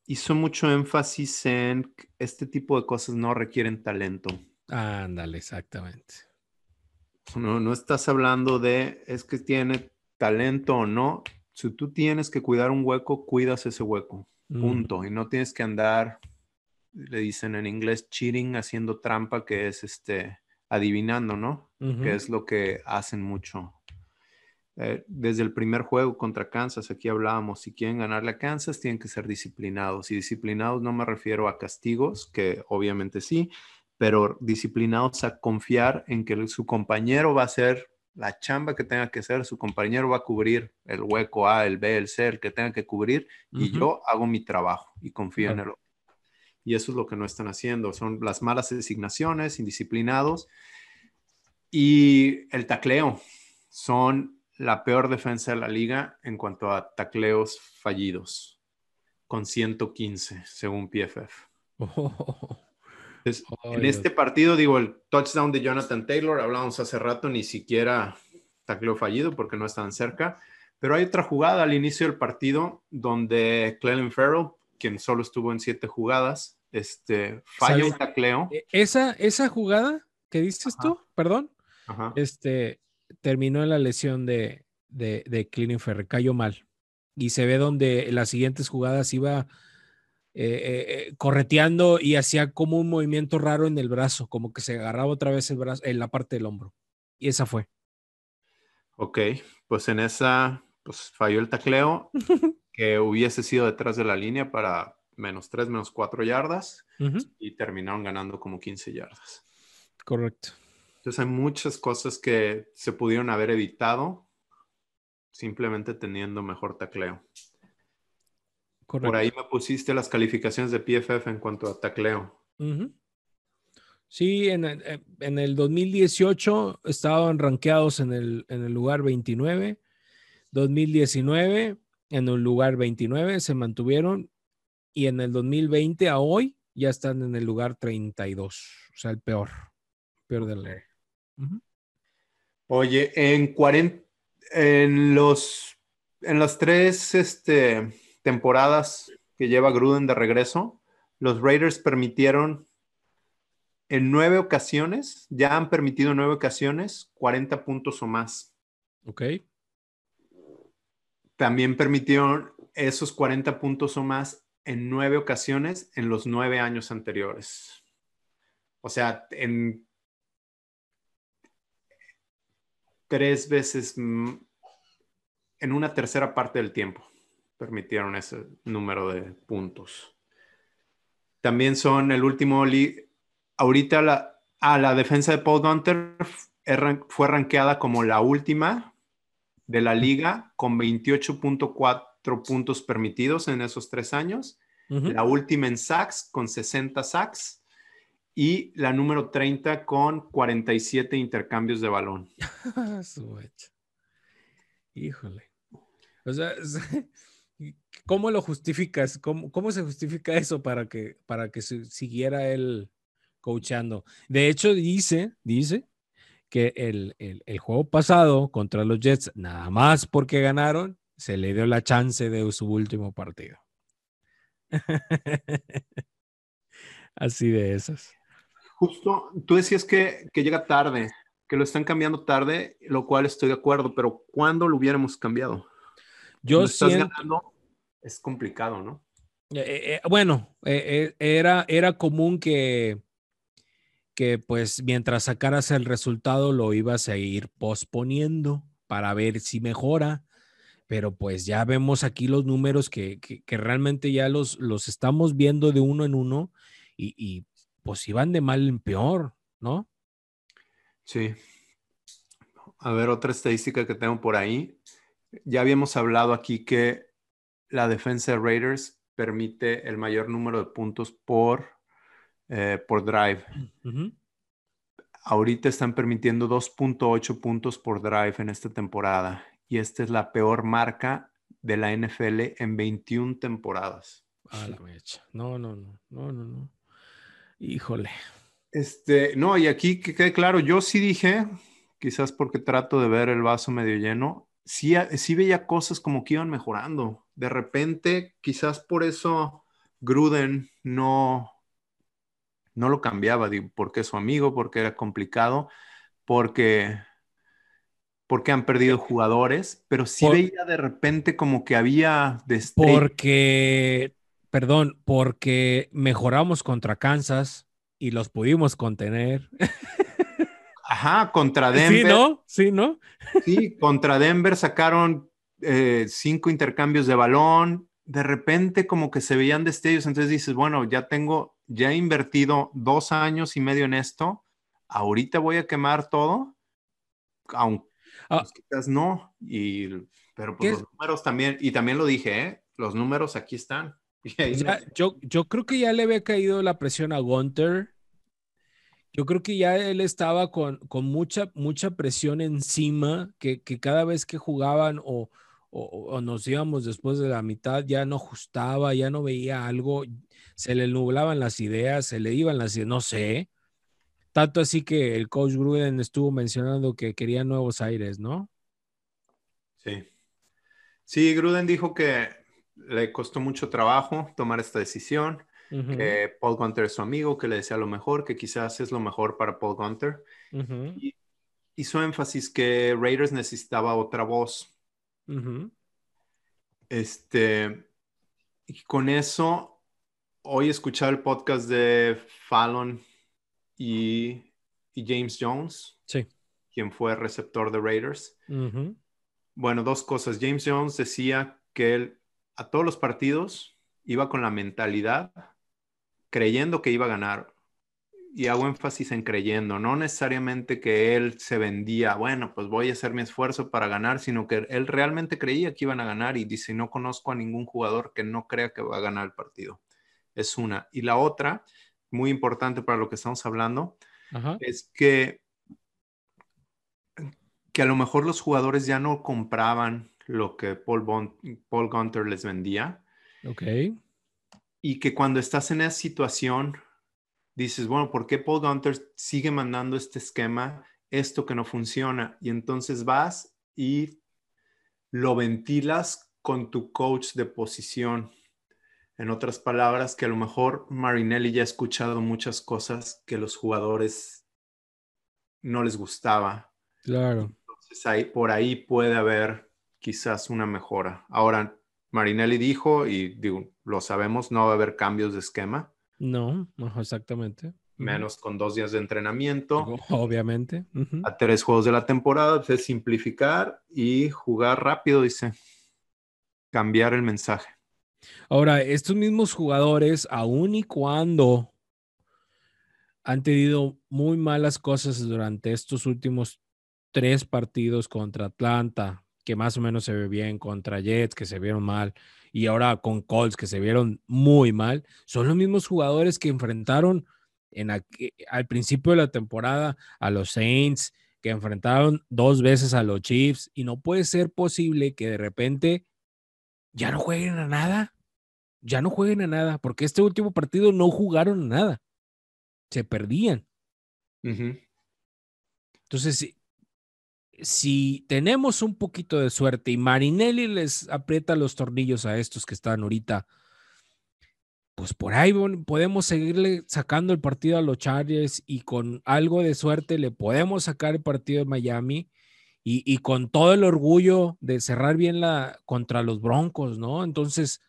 Hizo mucho énfasis en este tipo de cosas no requieren talento. Ándale, exactamente. No, no estás hablando de es que tiene talento o no. Si tú tienes que cuidar un hueco, cuidas ese hueco. Mm. Punto. Y no tienes que andar, le dicen en inglés, cheating, haciendo trampa, que es este, adivinando, ¿no? Que es lo que hacen mucho. Eh, desde el primer juego contra Kansas, aquí hablábamos, si quieren ganarle a Kansas, tienen que ser disciplinados. Y disciplinados no me refiero a castigos, que obviamente sí, pero disciplinados a confiar en que su compañero va a hacer la chamba que tenga que hacer, su compañero va a cubrir el hueco A, el B, el C, el que tenga que cubrir, y yo hago mi trabajo y confío en él. Y eso es lo que no están haciendo, son las malas designaciones, indisciplinados, y el tacleo. Son la peor defensa de la liga en cuanto a tacleos fallidos, con 115, según PFF. en este partido, digo, el touchdown de Jonathan Taylor, hablábamos hace rato, ni siquiera tacleo fallido porque no estaban cerca. Pero hay otra jugada al inicio del partido donde Clelin Farrell, quien solo estuvo en siete jugadas, este, falla un tacleo. E, esa, esa jugada que dices tú, perdón, este, terminó en la lesión de, de, de cayó mal. Y se ve donde las siguientes jugadas iba eh, eh, eh, correteando y hacía como un movimiento raro en el brazo, como que se agarraba otra vez el brazo, en la parte del hombro. Y esa fue. Ok, pues en esa, pues falló el tacleo, (laughs) que hubiese sido detrás de la línea para menos 3, menos 4 yardas y terminaron ganando como 15 yardas. Correcto. Entonces hay muchas cosas que se pudieron haber evitado simplemente teniendo mejor tacleo. Por ahí me pusiste las calificaciones de PFF en cuanto a tacleo. Sí, en el, en el, 2018 estaban rankeados en el, en el lugar 29. 2019 en el lugar 29 se mantuvieron y en el 2020 a hoy ya están en el lugar 32, o sea, el peor, peor de la Oye, en 40, en los, en las tres, este, temporadas que lleva Gruden de regreso, los Raiders permitieron en nueve ocasiones, ya han permitido en nueve ocasiones 40 puntos o más. Ok. También permitieron esos 40 puntos o más en nueve ocasiones en los nueve años anteriores. O sea, en tres veces, en una tercera parte del tiempo permitieron ese número de puntos. También son el último, ahorita la, a la defensa de Paul Gunter fue rankeada como la última de la liga con 28.4 puntos permitidos en esos tres años, la última en sacks con 60 sacks y la número 30 con 47 intercambios de balón. (laughs) Híjole. O sea, (laughs) ¿Cómo lo justificas? ¿Cómo, ¿Cómo, se justifica eso para que, para que siguiera él coachando? De hecho, dice, dice que el, el, juego pasado contra los Jets, nada más porque ganaron, se le dio la chance de su último partido. (laughs) Así de esas. Justo, tú decías que, que, llega tarde, que lo están cambiando tarde, lo cual estoy de acuerdo, pero ¿cuándo lo hubiéramos cambiado? Yo siento, es complicado, ¿no? Eh, eh, eh, bueno, era, era común que, que pues mientras sacaras el resultado lo ibas a ir posponiendo para ver si mejora, pero pues ya vemos aquí los números que, realmente ya los, los estamos viendo de uno en uno y, y pues iban de mal en peor, ¿no? Sí. A ver, otra estadística que tengo por ahí. Ya habíamos hablado aquí que la defensa de Raiders permite el mayor número de puntos por, eh, por drive. Ahorita están permitiendo 2.8 puntos por drive en esta temporada y esta es la peor marca de la NFL en 21 temporadas. La mecha. No, no, no, no, no, no. Híjole. Este, no, y aquí que quede claro, yo sí dije, quizás porque trato de ver el vaso medio lleno, sí, sí veía cosas como que iban mejorando. De repente, quizás por eso Gruden no, no lo cambiaba, porque es su amigo, porque era complicado, porque porque han perdido jugadores, pero sí veía de repente como que había Porque, perdón, porque mejoramos contra Kansas y los pudimos contener. (laughs) Ajá, contra Denver. Sí, ¿no? Sí, (laughs) ¿no? Sí, contra Denver sacaron eh, cinco intercambios de balón. De repente como que se veían destellos, entonces dices, bueno, ya tengo, ya he invertido dos años y medio en esto, ahorita voy a quemar todo, aunque Ah. Pues quizás no, y, pero pues los números también, y también lo dije, ¿eh? los números aquí están. (laughs) yo, yo creo que ya le había caído la presión a Gunter. Yo creo que ya él estaba con, con mucha, mucha presión encima, que, que cada vez que jugaban o, o, nos íbamos después de la mitad, ya no ajustaba, ya no veía algo, se le nublaban las ideas, se le iban las ideas, no sé. Tanto así que el coach Gruden estuvo mencionando que quería nuevos aires, ¿no? Sí. Sí, Gruden dijo que le costó mucho trabajo tomar esta decisión, que Paul Gunter es su amigo, que le decía lo mejor, que quizás es lo mejor para Paul Gunter. y hizo énfasis que Raiders necesitaba otra voz. Este, y con eso, hoy escuchaba el podcast de Fallon y, James Jones, sí. quien fue receptor de Raiders. Bueno, dos cosas. James Jones decía que él a todos los partidos iba con la mentalidad creyendo que iba a ganar. Y hago énfasis en creyendo, no necesariamente que él se vendía, bueno, pues voy a hacer mi esfuerzo para ganar, sino que él realmente creía que iban a ganar y dice, no conozco a ningún jugador que no crea que va a ganar el partido. Es una. Y la otra muy importante para lo que estamos hablando, es que, que a lo mejor los jugadores ya no compraban lo que Paul, Paul Gunter les vendía. Ok. Y que cuando estás en esa situación, dices, bueno, ¿por qué Paul Gunter sigue mandando este esquema, esto que no funciona? Y entonces vas y lo ventilas con tu coach de posición en otras palabras, que a lo mejor Marinelli ya ha escuchado muchas cosas que los jugadores no les gustaba. Claro. Entonces ahí, por ahí puede haber quizás una mejora. Ahora, Marinelli dijo, y digo, lo sabemos, no va a haber cambios de esquema. No, exactamente. Menos con dos días de entrenamiento. Obviamente. A tres juegos de la temporada, pues, es simplificar y jugar rápido, dice. Cambiar el mensaje. Ahora, estos mismos jugadores, aun y cuando han tenido muy malas cosas durante estos últimos tres partidos contra Atlanta, que más o menos se ve bien, contra Jets, que se vieron mal, y ahora con Colts, que se vieron muy mal, son los mismos jugadores que enfrentaron en al principio de la temporada a los Saints, que enfrentaron dos veces a los Chiefs, y no puede ser posible que de repente ya no jueguen a nada. Ya no jueguen a nada, porque este último partido no jugaron a nada. Se perdían. Entonces, si, tenemos un poquito de suerte y Marinelli les aprieta los tornillos a estos que están ahorita, pues por ahí podemos seguirle sacando el partido a los Chargers y con algo de suerte le podemos sacar el partido de Miami y, con todo el orgullo de cerrar bien la contra los Broncos, ¿no? Entonces,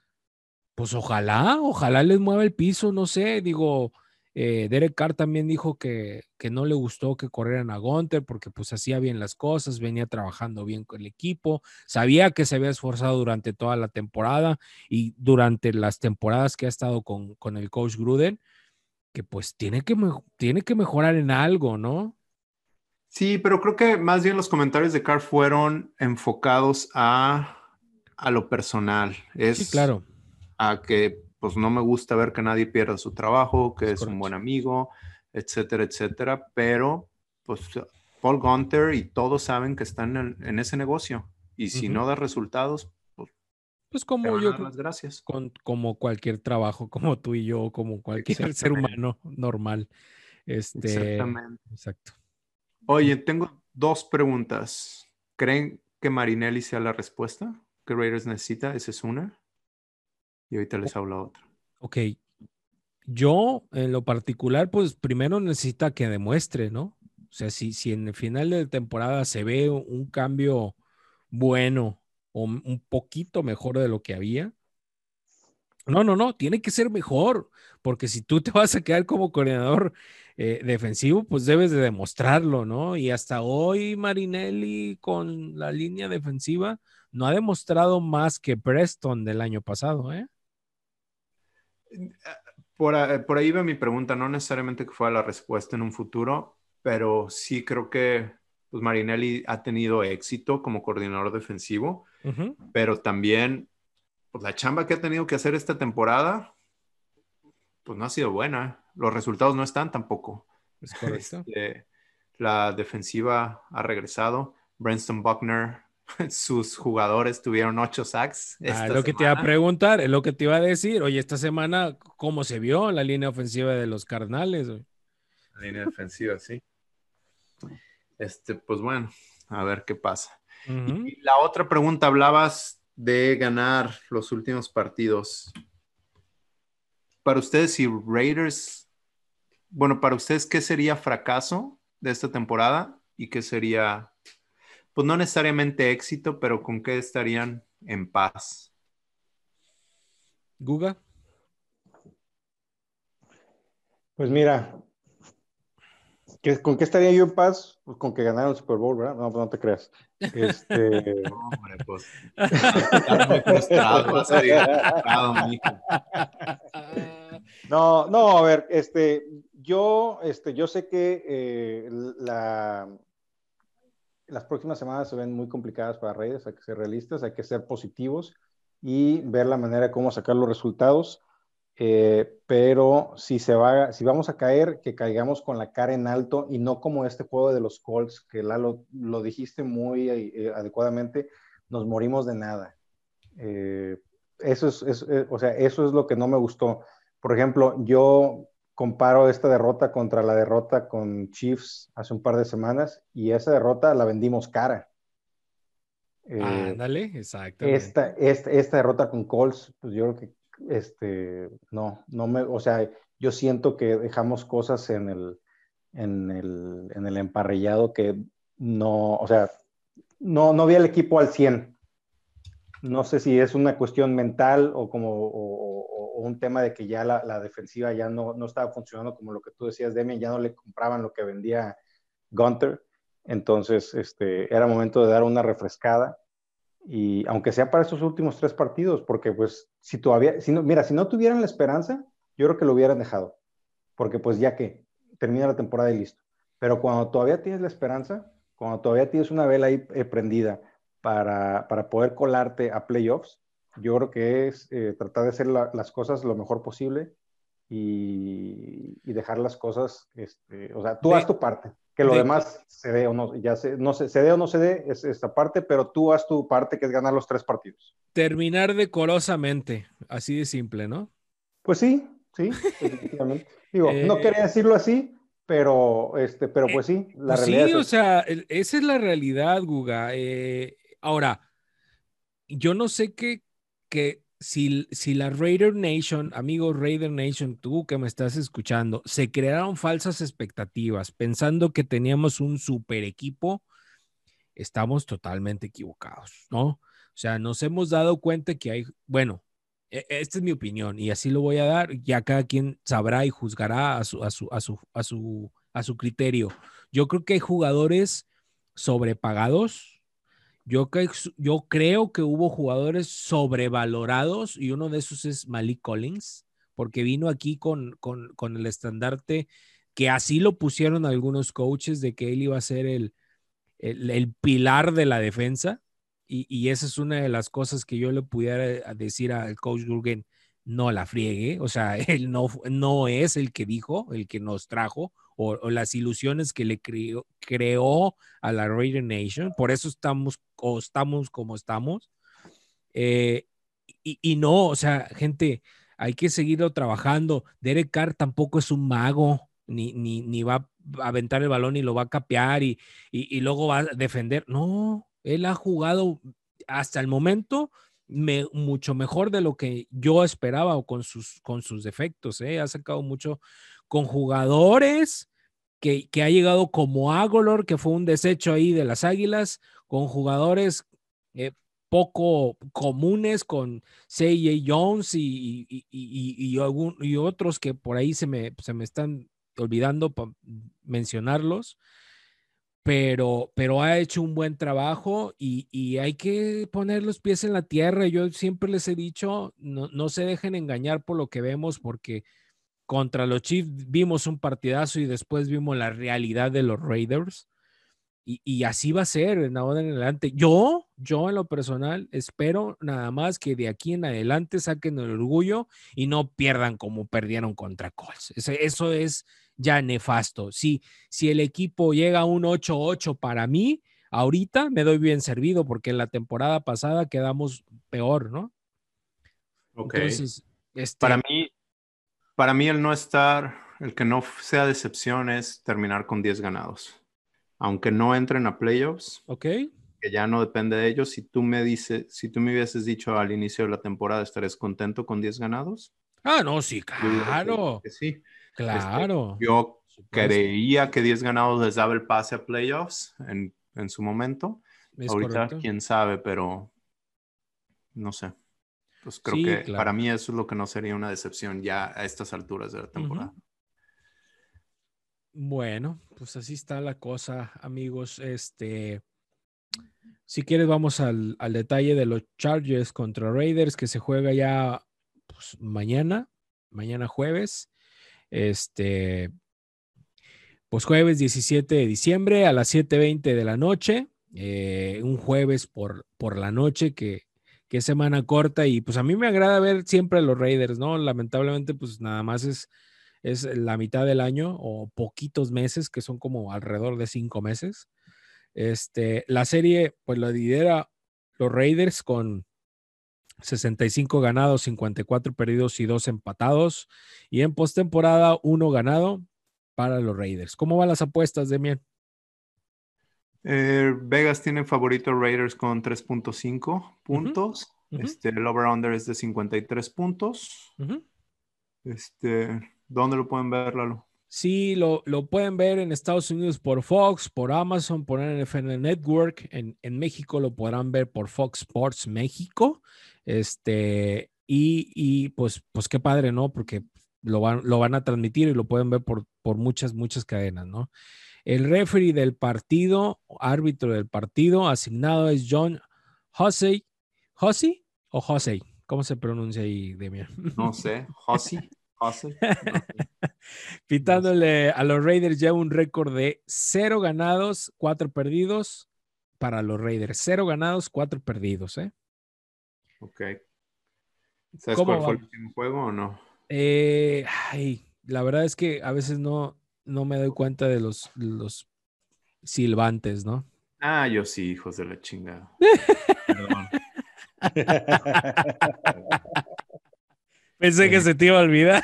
pues ojalá, ojalá les mueva el piso, no sé, digo, eh, Derek Carr también dijo que, que, no le gustó que corrieran a Gunter porque pues hacía bien las cosas, venía trabajando bien con el equipo, sabía que se había esforzado durante toda la temporada y durante las temporadas que ha estado con, con el coach Gruden, que pues tiene que, tiene que mejorar en algo, ¿no? Sí, pero creo que más bien los comentarios de Carr fueron enfocados a, lo personal. Es sí, claro. A que pues no me gusta ver que nadie pierda su trabajo, que es, un buen amigo, etcétera, etcétera. Pero pues Paul Gunter y todos saben que están en, ese negocio. Y si no da resultados, pues, pues como yo, las gracias. Con, como cualquier trabajo, (laughs) como tú y yo, como cualquier ser humano normal. Este, Exactamente. Exacto. Oye, tengo dos preguntas. ¿Creen que Marinelli sea la respuesta que Raiders necesita? Esa es una. Y ahorita les hablo otra. Ok. Yo, en lo particular, pues primero necesita que demuestre, ¿no? O sea, si, si en el final de temporada se ve un cambio bueno o un poquito mejor de lo que había, no, no, no, tiene que ser mejor, porque si tú te (laughs) vas a quedar como coordinador eh, defensivo, pues debes de demostrarlo, ¿no? Y hasta hoy Marinelli con la línea defensiva no ha demostrado más que Preston del año pasado, ¿eh? Por, por ahí va mi pregunta, no necesariamente que fuera la respuesta en un futuro, pero sí creo que pues Marinelli ha tenido éxito como coordinador defensivo, pero también pues la chamba que ha tenido que hacer esta temporada, pues no ha sido buena los resultados no están tampoco. Es correcto. Este, la defensiva ha regresado. Brenston Buckner, (laughs) sus jugadores tuvieron ocho sacks. Ah, lo que te iba a preguntar, es lo que te iba a decir. Oye, esta semana, ¿cómo se vio la línea ofensiva de los Carnales? La línea defensiva, sí. Este, pues bueno, a ver qué pasa. Y la otra pregunta, hablabas de ganar los últimos partidos. Para ustedes, si Raiders bueno, para ustedes, ¿qué sería fracaso de esta temporada y qué sería, pues no necesariamente éxito, pero con qué estarían en paz? Guga. Pues mira, ¿con qué estaría yo en paz? Pues con que ganara el Super Bowl, ¿verdad? No, pues no te creas. Este... (laughs) No, hombre, pues. muy frustrado, vas a frustrado, No, no, a ver, este, yo, este, yo sé que eh, la, las próximas semanas se ven muy complicadas para Reyes, hay que ser realistas, hay que ser positivos y ver la manera de cómo sacar los resultados. Eh, pero si se va, si vamos a caer, que caigamos con la cara en alto y no como este juego de los Colts, que Lalo lo dijiste muy eh, adecuadamente, nos morimos de nada. eso es, o sea, eso es lo que no me gustó. Por ejemplo, yo comparo esta derrota contra la derrota con Chiefs hace un par de semanas y esa derrota la vendimos cara. Eh, Ándale, exacto. Esta, esta, derrota con Colts, pues yo creo que este, no, no me, o sea, yo siento que dejamos cosas en el, en el, en el emparrillado que no, o sea, no, no vi al equipo al 100. No sé si es una cuestión mental o como, un tema de que ya la, defensiva ya no, no, estaba funcionando como lo que tú decías, Demian, ya no le compraban lo que vendía Gunter. Entonces, este, era momento de dar una refrescada. Y aunque sea para esos últimos tres partidos, porque pues si todavía, si no, mira, si no tuvieran la esperanza, yo creo que lo hubieran dejado. Porque pues ya que termina la temporada y listo. Pero cuando todavía tienes la esperanza, cuando todavía tienes una vela ahí eh, prendida para, para poder colarte a playoffs, yo creo que es eh, tratar de hacer las cosas lo mejor posible y, dejar las cosas, este, o sea, tú haz tu parte, que lo demás se dé o no, ya se, no se, se dé o no se dé, es esta parte, pero tú haz tu parte, que es ganar los tres partidos. Terminar decorosamente, así de simple, ¿no? Pues sí, sí, definitivamente. (laughs) Digo, no eh, quería decirlo así, pero, este, pero pues sí, la pues realidad. Sí, o sea, esa es la realidad, Guga. Eh, ahora, yo no sé qué, que si, si la Raider Nation, amigo Raider Nation, tú que me estás escuchando, se crearon falsas expectativas pensando que teníamos un super equipo, estamos totalmente equivocados, ¿no? O sea, nos hemos dado cuenta que hay, bueno, e, esta es mi opinión y así lo voy a dar, ya cada quien sabrá y juzgará a su, a su, a su, a su, a su criterio. Yo creo que hay jugadores sobrepagados, yo, creo que hubo jugadores sobrevalorados y uno de esos es Malik Collins, porque vino aquí con, con, el estandarte que así lo pusieron algunos coaches de que él iba a ser el, el, pilar de la defensa. Y, y, esa es una de las cosas que yo le pudiera decir al coach Gurgen, no la friegue, o sea, (laughs) él no, no es el que dijo, el que nos trajo, o, las ilusiones que le creó, creó, a la Raider Nation, por eso estamos o estamos como estamos. Eh, y, y, no, o sea, gente, hay que seguirlo trabajando. Derek Carr tampoco es un mago, ni, ni, ni va a aventar el balón y lo va a capear y, y, luego va a defender. No, él ha jugado hasta el momento me, mucho mejor de lo que yo esperaba o con sus, con sus defectos. ¿eh? Ha sacado mucho con jugadores que, ha llegado como Agolor, que fue un desecho ahí de las Águilas, con jugadores eh, poco comunes con C.J. Jones y, y, y, y, otros que por ahí se me, se me están olvidando mencionarlos, pero, pero ha hecho un buen trabajo y, hay que poner los pies en la tierra. Yo siempre les he dicho, no, no se dejen engañar por lo que vemos, porque contra los Chiefs vimos un partidazo y después vimos la realidad de los Raiders. Y, así va a ser en ahora en adelante. Yo, yo en lo personal, espero nada más que de aquí en adelante saquen el orgullo y no pierdan como perdieron contra Colts. Eso, es ya nefasto. Si, si el equipo llega a un 8-8 para mí, ahorita me doy bien servido porque en la temporada pasada quedamos peor, ¿no? Ok. Entonces, este... para mí, para mí el no estar, el que no sea decepción es terminar con 10 ganados aunque no entren a playoffs. Ok. Que ya no depende de ellos. Si tú me dices, si tú me hubieses dicho al inicio de la temporada, ¿estarías contento con 10 ganados? Ah, no, sí, claro. sí. Claro. Este, yo creía que 10 ganados les daba el pase a playoffs en, en su momento. Ahorita, quién sabe, pero no sé. Pues creo que para mí eso es lo que no sería una decepción ya a estas alturas de la temporada. Bueno, pues así está la cosa, amigos. Este, si quieres, vamos al, detalle de los Chargers contra Raiders que se juega ya pues, mañana, mañana jueves. Este, pues jueves 17 de diciembre a las 7:20 de la noche. Eh, un jueves por, por la noche que, que es semana corta y pues a mí me agrada ver siempre los Raiders, ¿no? Lamentablemente pues nada más es es la mitad del año o poquitos meses, que son como alrededor de cinco meses. Este, la serie, pues la lidera los Raiders con 65 ganados, 54 perdidos y 2 empatados. Y en postemporada, uno ganado para los Raiders. ¿Cómo van las apuestas, Demian? Eh, Vegas tiene favorito Raiders con 3.5 puntos. Este, el over-under es de 53 puntos. Este, ¿Dónde lo pueden ver, Lalo? Sí, lo, lo, pueden ver en Estados Unidos por Fox, por Amazon, por NFL Network. En, en México lo podrán ver por Fox Sports México. Este, y, y, pues, pues qué padre, ¿no? Porque lo van, lo van a transmitir y lo pueden ver por, por muchas, muchas cadenas, ¿no? El referee del partido, árbitro del partido asignado es John Hussey. ¿Hussey o Hussey? ¿Cómo se pronuncia ahí, Demian? No sé, Hussey. (laughs) Pitándole a los Raiders ya un récord de cero ganados, cuatro perdidos para los Raiders. Cero ganados, cuatro perdidos, ¿eh? Ok. ¿Sabes cuál fue el último juego o no? Eh, la verdad es que a veces no, no me doy cuenta de los, los silbantes, ¿no? Ah, yo sí, hijos de la chingada. (laughs) Perdón. (laughs) Pensé que se te iba a olvidar.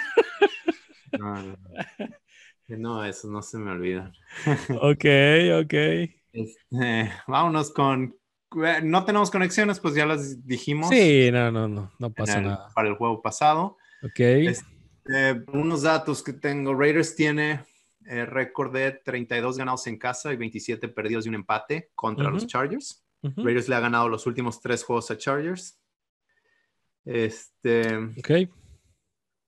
No, eso no se me olvida. Ok, ok. Este, vámonos con. No tenemos conexiones, pues ya las dijimos. Sí, no, no, no, no pasa nada. Para el juego pasado. Ok. Este, unos datos que tengo. Raiders tiene eh, récord de 32 ganados en casa y 27 perdidos y un empate contra los Chargers. Raiders le ha ganado los últimos tres juegos a Chargers. Este. Ok.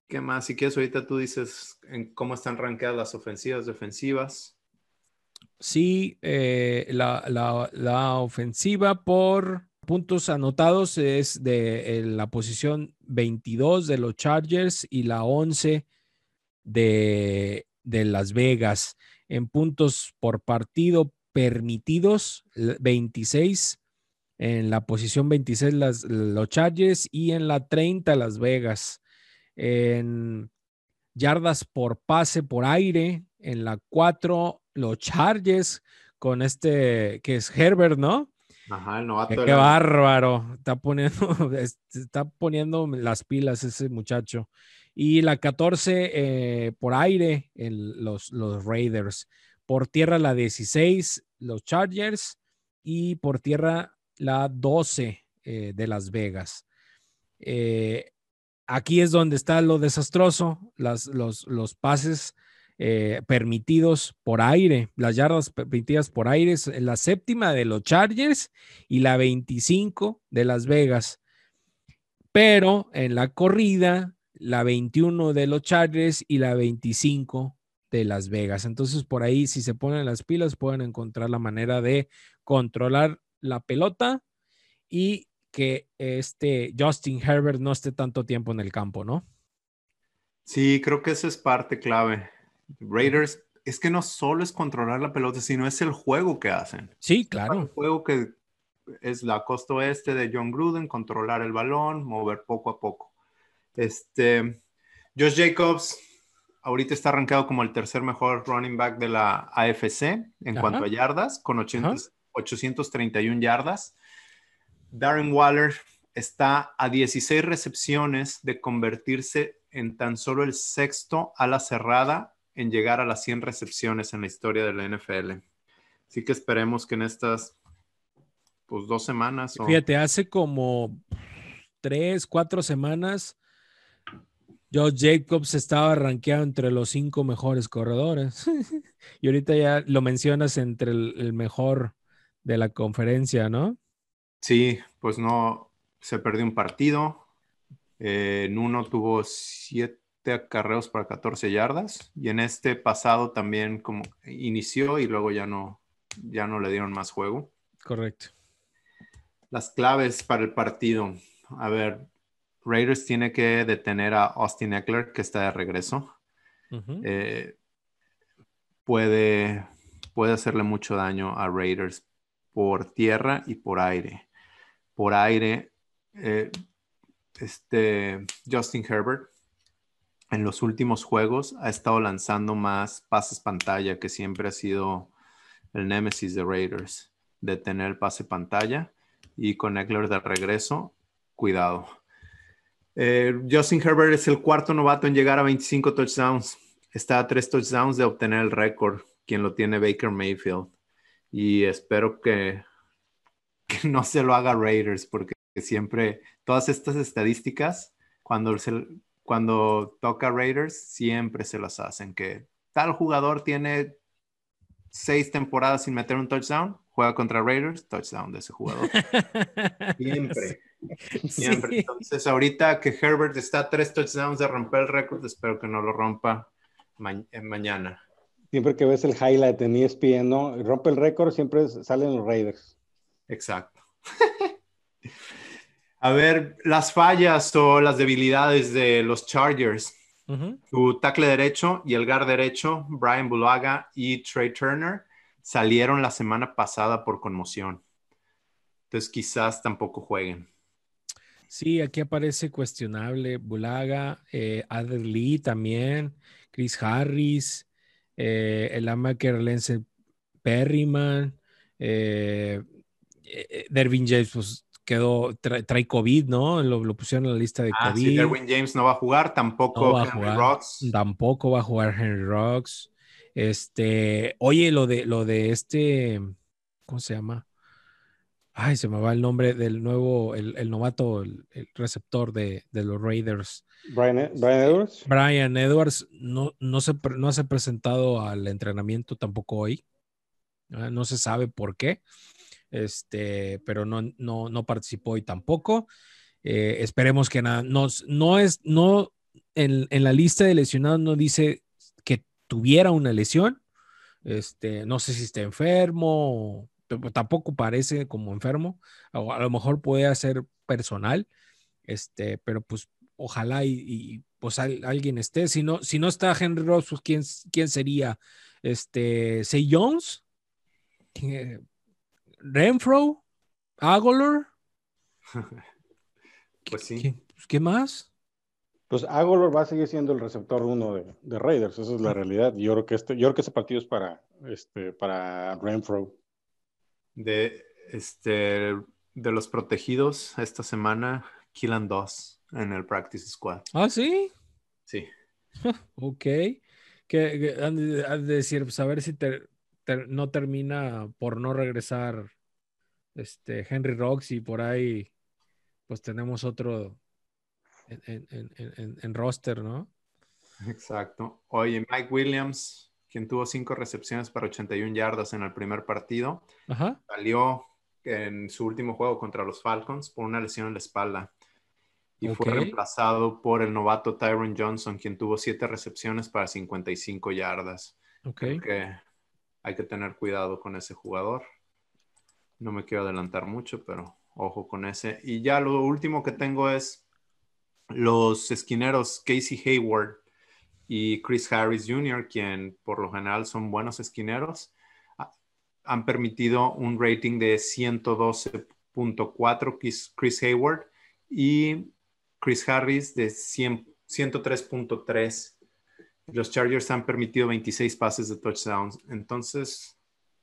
¿Qué más? Si quieres, ahorita tú dices en cómo están rankeadas las ofensivas, defensivas. Sí, eh, la, ofensiva por puntos anotados es de la posición 22 de los Chargers y la 11 de, de Las Vegas. En puntos por partido permitidos, 26. En la posición 26 las, los Chargers y en la 30 Las Vegas. En yardas por pase por aire, en la 4 los Chargers con este que es Herbert, ¿no? Ajá, el novato. Qué, bárbaro. Está poniendo, (laughs) está poniendo las pilas ese muchacho. Y la 14 eh, por aire, los, los Raiders. Por tierra la 16, los Chargers. Y por tierra la 12 eh, de Las Vegas. Eh, aquí es donde está lo desastroso, las, los, los pases permitidos por aire, las yardas permitidas por aire, la séptima de los Chargers y la 25 de Las Vegas. Pero en la corrida, la 21 de los Chargers y la 25 de Las Vegas. Entonces, por ahí, si se ponen las pilas, pueden encontrar la manera de controlar la pelota y que este Justin Herbert no esté tanto tiempo en el campo, ¿no? Sí, creo que eso es parte clave. Raiders es que no solo es controlar la pelota, sino es el juego que hacen. Sí, claro. El juego que es la costa oeste de John Gruden, controlar el balón, mover poco a poco. Este, Josh Jacobs ahorita está arrancado como el tercer mejor running back de la AFC en cuanto a yardas, con 831 yardas. Darren Waller está a 16 recepciones de convertirse en tan solo el sexto a la cerrada en llegar a las 100 recepciones en la historia de la NFL. Así que esperemos que en estas pues dos semanas. Fíjate, hace como tres, cuatro semanas, Joe Jacobs estaba rankeado entre los cinco mejores corredores. (laughs) y ahorita ya lo mencionas entre el, mejor de la conferencia, ¿no? Sí, pues no, se perdió un partido. Eh, en uno tuvo siete acarreos para 14 yardas y en este pasado también como inició y luego ya no, ya no le dieron más juego. Correcto. Las claves para el partido. A ver, Raiders tiene que detener a Austin Eckler, que está de regreso. Eh, puede, puede hacerle mucho daño a Raiders por tierra y por aire. Por aire, eh, este Justin Herbert en los últimos juegos ha estado lanzando más pases pantalla, que siempre ha sido el némesis de Raiders, de tener el pase pantalla. Y con Eckler de regreso, cuidado. Eh, Justin Herbert es el cuarto novato en llegar a 25 touchdowns. Está a tres touchdowns de obtener el récord, quien lo tiene Baker Mayfield. Y espero que, que no se lo haga Raiders, porque siempre todas estas estadísticas, cuando se, cuando toca Raiders, siempre se las hacen, que tal jugador tiene seis temporadas sin meter un touchdown, juega contra Raiders, touchdown de ese jugador. (laughs) Siempre. (laughs) Siempre. Entonces, ahorita que Herbert está a tres touchdowns de romper el récord, espero que no lo rompa mañana. Siempre que ves el highlight en ESPN, ¿no? Rompe el récord, siempre salen los Raiders. Exacto. (laughs) A ver, las fallas o las debilidades de los Chargers. Su tackle derecho y el guard derecho, Brian Bulaga y Trey Turner, salieron la semana pasada por conmoción. Entonces quizás tampoco jueguen. Sí, aquí aparece cuestionable Bulaga, eh, Lee también, Chris Harris, eh, el Amaker Lense Perryman, eh, eh, Dervin James, pues quedó, trae, COVID, ¿no? Lo, pusieron en la lista de ah, COVID. Derwin James no va a jugar, tampoco Henry Rocks. Tampoco va a jugar Henry Rocks. Este, oye, lo de, lo de este, ¿cómo se llama? Ay, se me va el nombre del nuevo, el, novato, el, receptor de, los Raiders. Brian, Edwards. Brian Edwards no, no, se, no se ha presentado al entrenamiento tampoco hoy. Ah, no se sabe por qué este, pero no, no, no participó y tampoco. Eh, esperemos que nada, no, no es, no, en, en, la lista de lesionados no dice que tuviera una lesión, este, no sé si está enfermo, tampoco parece como enfermo, o a lo mejor puede ser personal, este, pero pues ojalá y, pues alguien esté. Si no, si no está Henry Rocks, pues ¿quién, quién sería? Este, Say Jones, Renfro, Agolor. (laughs) pues sí. ¿Qué, pues, ¿Qué, más? Pues Agolor va a seguir siendo el receptor uno de, de, Raiders, esa es la realidad. Yo creo que este, yo creo que ese partido es para, este, para Renfro. De este de los protegidos esta semana, Killan 2 en el Practice Squad. Ah, sí. Sí. (laughs) ok. Que, han de, decir, pues a ver si no termina por no regresar este Henry Rocks y por ahí pues tenemos otro en, en, roster, ¿no? Exacto. Oye, Mike Williams, quien tuvo cinco recepciones para 81 yardas en el primer partido, salió en su último juego contra los Falcons por una lesión en la espalda. Y fue reemplazado por el novato Tyron Johnson, quien tuvo siete recepciones para 55 yardas. Okay. que hay que tener cuidado con ese jugador. No me quiero adelantar mucho, pero ojo con ese. Y ya lo último que tengo es los esquineros Casey Hayward y Chris Harris Jr., quien por lo general son buenos esquineros han permitido un rating de 112.4 Chris Hayward y Chris Harris de 103.3. Los Chargers han permitido 26 pases de touchdowns. Entonces,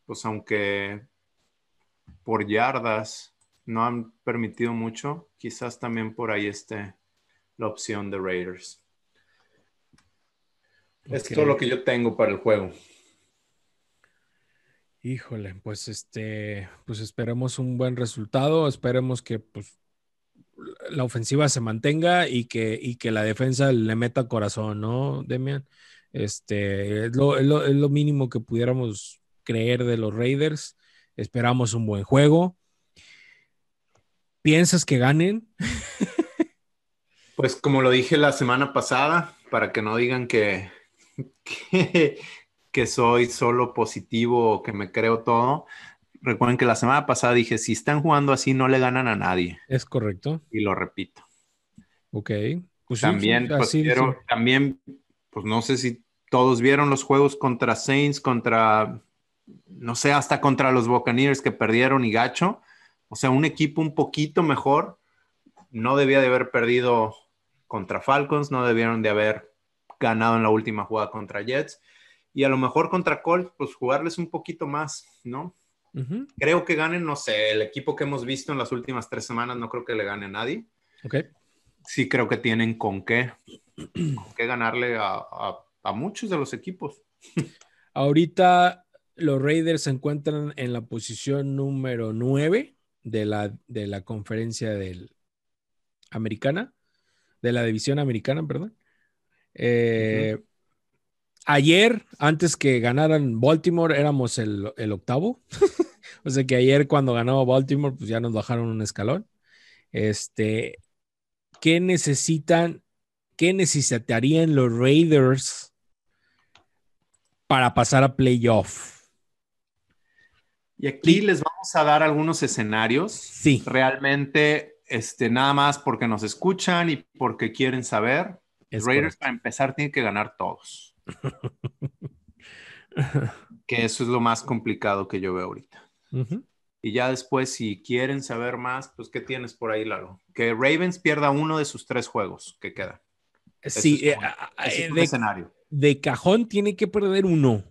pues aunque por yardas no han permitido mucho, quizás también por ahí esté la opción de Raiders. Es todo lo que yo tengo para el juego. Híjole, pues este, pues esperemos un buen resultado, esperemos que pues la ofensiva se mantenga y que, y que la defensa le meta corazón, ¿no, Demian? Este, es lo, es lo, mínimo que pudiéramos creer de los Raiders. Esperamos un buen juego. ¿Piensas que ganen? (laughs) Pues como lo dije la semana pasada, para que no digan que, (laughs) que, que soy solo positivo o que me creo todo. Recuerden que la semana pasada dije, si están jugando así, no le ganan a nadie. Es correcto. Y lo repito. Ok. Pues también, pues, también, pues no sé si todos vieron los juegos contra Saints, contra, no sé, hasta contra los Buccaneers que perdieron y gacho. O sea, un equipo un poquito mejor. No debía de haber perdido contra Falcons, no debieron de haber ganado en la última jugada contra Jets y a lo mejor contra Colt, pues jugarles un poquito más, ¿no? Creo que ganen, no sé, el equipo que hemos visto en las últimas tres semanas, no creo que le gane a nadie. Ok. Sí creo que tienen con qué, con qué ganarle a, a, muchos de los equipos. Ahorita los Raiders se encuentran en la posición número 9 de la, de la conferencia del americana, de la división americana, perdón. Eh, ayer, antes que ganaran Baltimore, éramos el, octavo. (laughs) o sea que ayer cuando ganó Baltimore, pues ya nos bajaron un escalón. Este, ¿qué necesitan? ¿Qué necesitarían los Raiders para pasar a playoff? Y aquí les vamos a dar algunos escenarios. Sí. Realmente, este, nada más porque nos escuchan y porque quieren saber. Raiders, para empezar, tienen que ganar todos (laughs) que eso es lo más complicado que yo veo ahorita. Y ya después, si quieren saber más, pues, ¿qué tienes por ahí, Lalo? Que Ravens pierda uno de sus tres juegos que quedan. Sí, eh, eh, de, escenario. de cajón tiene que perder uno.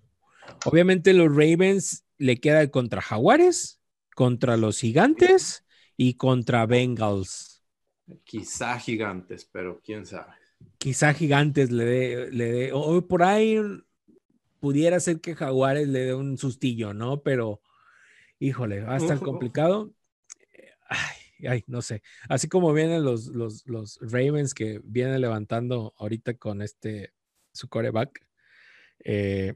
Obviamente los Ravens le queda contra Jaguares, contra los Gigantes y contra Bengals. Quizá Gigantes, pero quién sabe quizá Gigantes le dé, le dé, o por ahí pudiera ser que Jaguares le dé un sustillo, ¿no? Pero, híjole, va a estar complicado. Ay, ay, no sé. Así como vienen los, los, los Ravens que vienen levantando ahorita con este, su coreback, eh,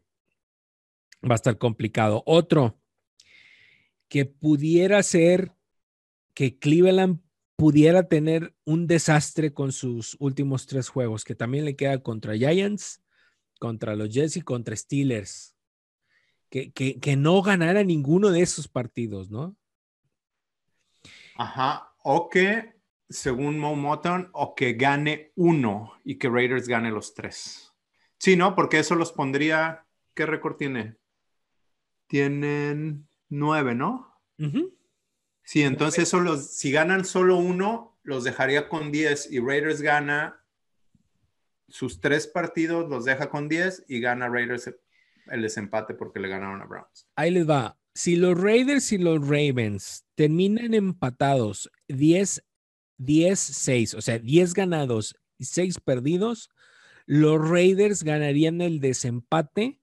va a estar complicado. Otro que pudiera ser que Cleveland pudiera tener un desastre con sus últimos tres juegos, que también le queda contra Giants, contra los Jets y contra Steelers. Que, que, no ganara ninguno de esos partidos, ¿no? Ajá, o que según Mo Moton, o que gane uno y que Raiders gane los tres. Sí, ¿no? Porque eso los pondría. ¿Qué récord tiene? Tienen nueve, ¿no? Sí, entonces eso los, si ganan solo uno, los dejaría con diez y Raiders gana sus tres partidos, los deja con diez y gana Raiders el desempate porque le ganaron a Browns. Ahí les va. Si los Raiders y los Ravens terminan empatados 10 10-6, o sea, 10 ganados y 6 perdidos, los Raiders ganarían el desempate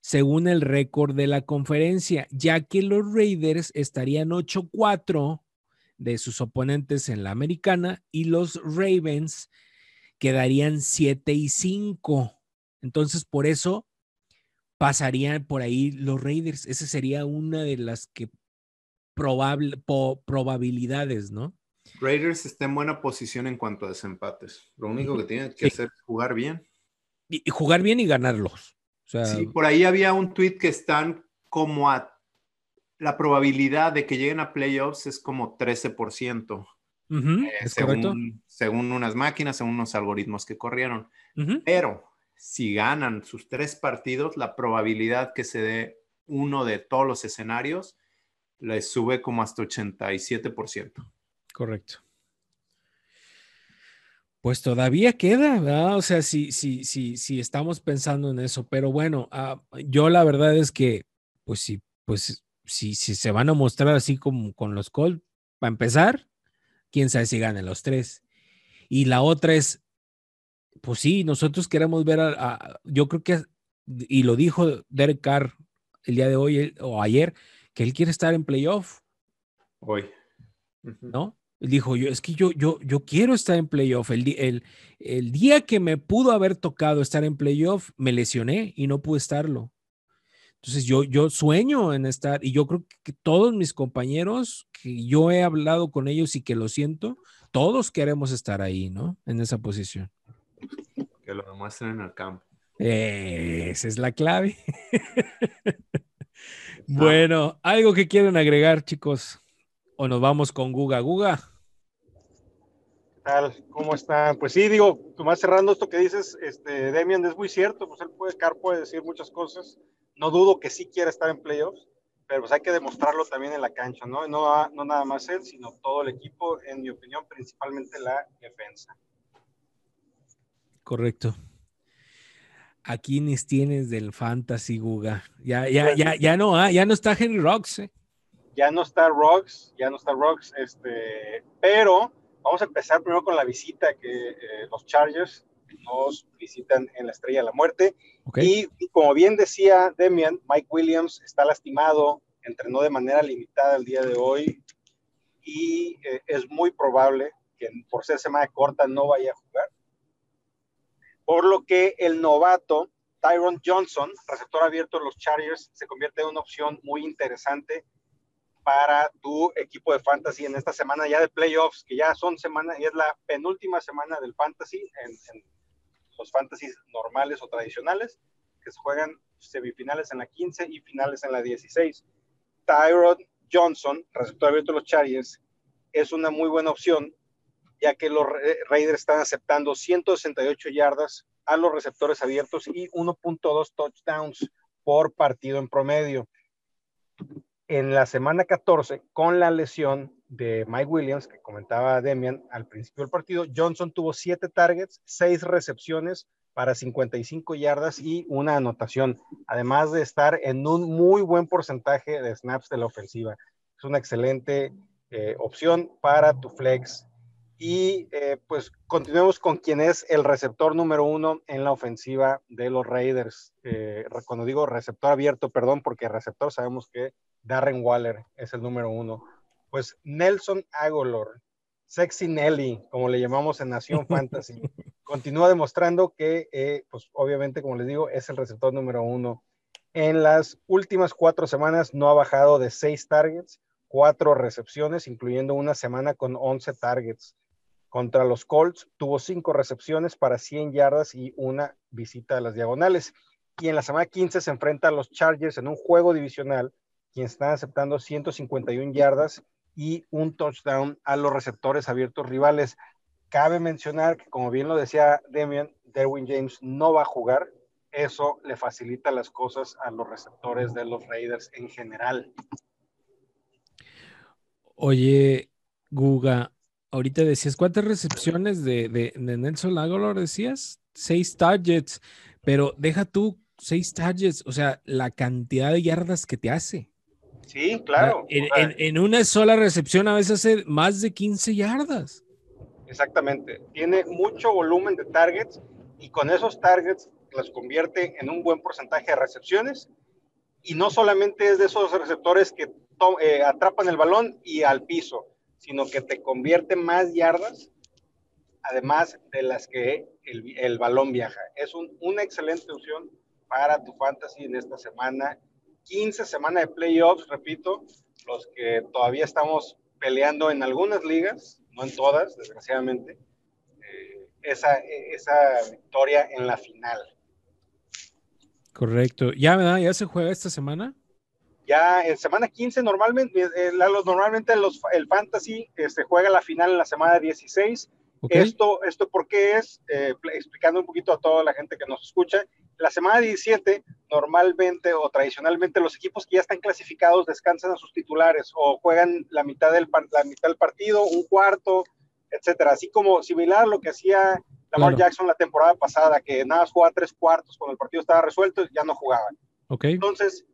según el récord de la conferencia, ya que los Raiders estarían 8-4 de sus oponentes en la americana y los Ravens quedarían 7 y 5. Entonces, por eso pasarían por ahí los Raiders. Esa sería una de las que probable, probabilidades, ¿no? Raiders está en buena posición en cuanto a desempates. Lo único que tienen que hacer es jugar bien. Y, jugar bien y ganarlos. Sí, por ahí había un tweet que están como a la probabilidad de que lleguen a playoffs es como 13%. Eh, ¿Es según, correcto? según unas máquinas, según unos algoritmos que corrieron. Pero si ganan sus tres partidos, la probabilidad que se dé uno de todos los escenarios les sube como hasta 87%. Correcto. Pues todavía queda, ¿verdad? O sea, sí, sí, sí, sí, estamos pensando en eso, pero bueno, ah, yo la verdad es que, pues sí, pues si, si se van a mostrar así como con los Colts, para empezar, quién sabe si ganan los tres. Y la otra es, pues sí, nosotros queremos ver a, yo creo que, y lo dijo Derek Carr el día de hoy o ayer, que él quiere estar en playoff. Hoy. ¿No? Dijo, yo, es que yo, yo, yo quiero estar en playoff. El, el, el día que me pudo haber tocado estar en playoff, me lesioné y no pude estarlo. Entonces yo, yo sueño en estar y yo creo que todos mis compañeros que yo he hablado con ellos y que lo siento, todos queremos estar ahí, ¿no? En esa posición. Que lo demuestren en el campo. esa es la clave. (laughs) bueno, algo que quieren agregar, chicos o nos vamos con Guga. Guga. ¿Qué tal? ¿Cómo están? Pues sí, digo, más cerrando esto que dices, este, Demian es muy cierto, pues él puede, Car puede decir muchas cosas. No dudo que sí quiera estar en playoffs, pero pues hay que demostrarlo también en la cancha, ¿no? No, no nada más él, sino todo el equipo, en mi opinión, principalmente la defensa. Correcto. ¿A quiénes tienes del Fantasy Guga? Ya, ya, ya, ya no, ah, ya no está Henry Rocks, ¿eh? Ya no está Rocks, ya no está Rocks, este, pero vamos a empezar primero con la visita que eh, los Chargers nos visitan en la Estrella de la Muerte. Y, como bien decía Demian, Mike Williams está lastimado, entrenó de manera limitada el día de hoy y eh, es muy probable que por ser semana corta no vaya a jugar. Por lo que el novato Tyron Johnson, receptor abierto de los Chargers, se convierte en una opción muy interesante para tu equipo de fantasy en esta semana ya de playoffs, que ya son semanas, y es la penúltima semana del fantasy en, los fantasies normales o tradicionales, que se juegan semifinales en la 15 y finales en la 16. Tyrod Johnson, receptor abierto de los Chargers, es una muy buena opción, ya que los Raiders están aceptando 168 yardas a los receptores abiertos y 1.2 touchdowns por partido en promedio en la semana 14, con la lesión de Mike Williams, que comentaba Demian al principio del partido, Johnson tuvo siete targets, seis recepciones para 55 yardas y una anotación, además de estar en un muy buen porcentaje de snaps de la ofensiva. Es una excelente eh, opción para tu flex. Y eh, pues continuemos con quien es el receptor número uno en la ofensiva de los Raiders. Eh, cuando digo receptor abierto, perdón, porque receptor sabemos que Darren Waller es el número uno. Pues Nelson Agolor, Sexy Nelly, como le llamamos en Nación (laughs) Fantasy, continúa demostrando que, eh, pues obviamente, como les digo, es el receptor número uno. En las últimas cuatro semanas no ha bajado de seis targets, cuatro recepciones, incluyendo una semana con 11 targets. Contra los Colts tuvo cinco recepciones para 100 yardas y una visita a las diagonales. Y en la semana 15 se enfrenta a los Chargers en un juego divisional quien está aceptando 151 yardas y un touchdown a los receptores abiertos rivales. Cabe mencionar que, como bien lo decía Demian, Derwin James no va a jugar. Eso le facilita las cosas a los receptores de los Raiders en general. Oye, Guga, ahorita decías, ¿cuántas recepciones de, Nelson Aguilar decías? Seis targets, pero deja tú seis targets, o sea, la cantidad de yardas que te hace. Sí, claro. En, una sola recepción a veces hace más de 15 yardas. Exactamente. Tiene mucho volumen de targets y con esos targets las convierte en un buen porcentaje de recepciones. Y no solamente es de esos receptores que eh, atrapan el balón y al piso, sino que te convierte más yardas, además de las que el, balón viaja. Es una excelente opción para tu fantasy en esta semana. 15 semanas de playoffs, repito, los que todavía estamos peleando en algunas ligas, no en todas, desgraciadamente, eh, esa, esa victoria en la final. Correcto. ¿Ya, ¿verdad? ¿Ya se juega esta semana? Ya en semana 15 normalmente, eh, normalmente los, el fantasy se este, juega la final en la semana 16. Esto, esto porque es, eh, explicando un poquito a toda la gente que nos escucha, la semana 17 normalmente o tradicionalmente los equipos que ya están clasificados descansan a sus titulares o juegan la mitad del, la mitad del partido, un cuarto, etcétera. Así como similar a lo que hacía Lamar Jackson la temporada pasada, que nada más jugaba tres cuartos cuando el partido estaba resuelto, ya no jugaban. Okay. Entonces,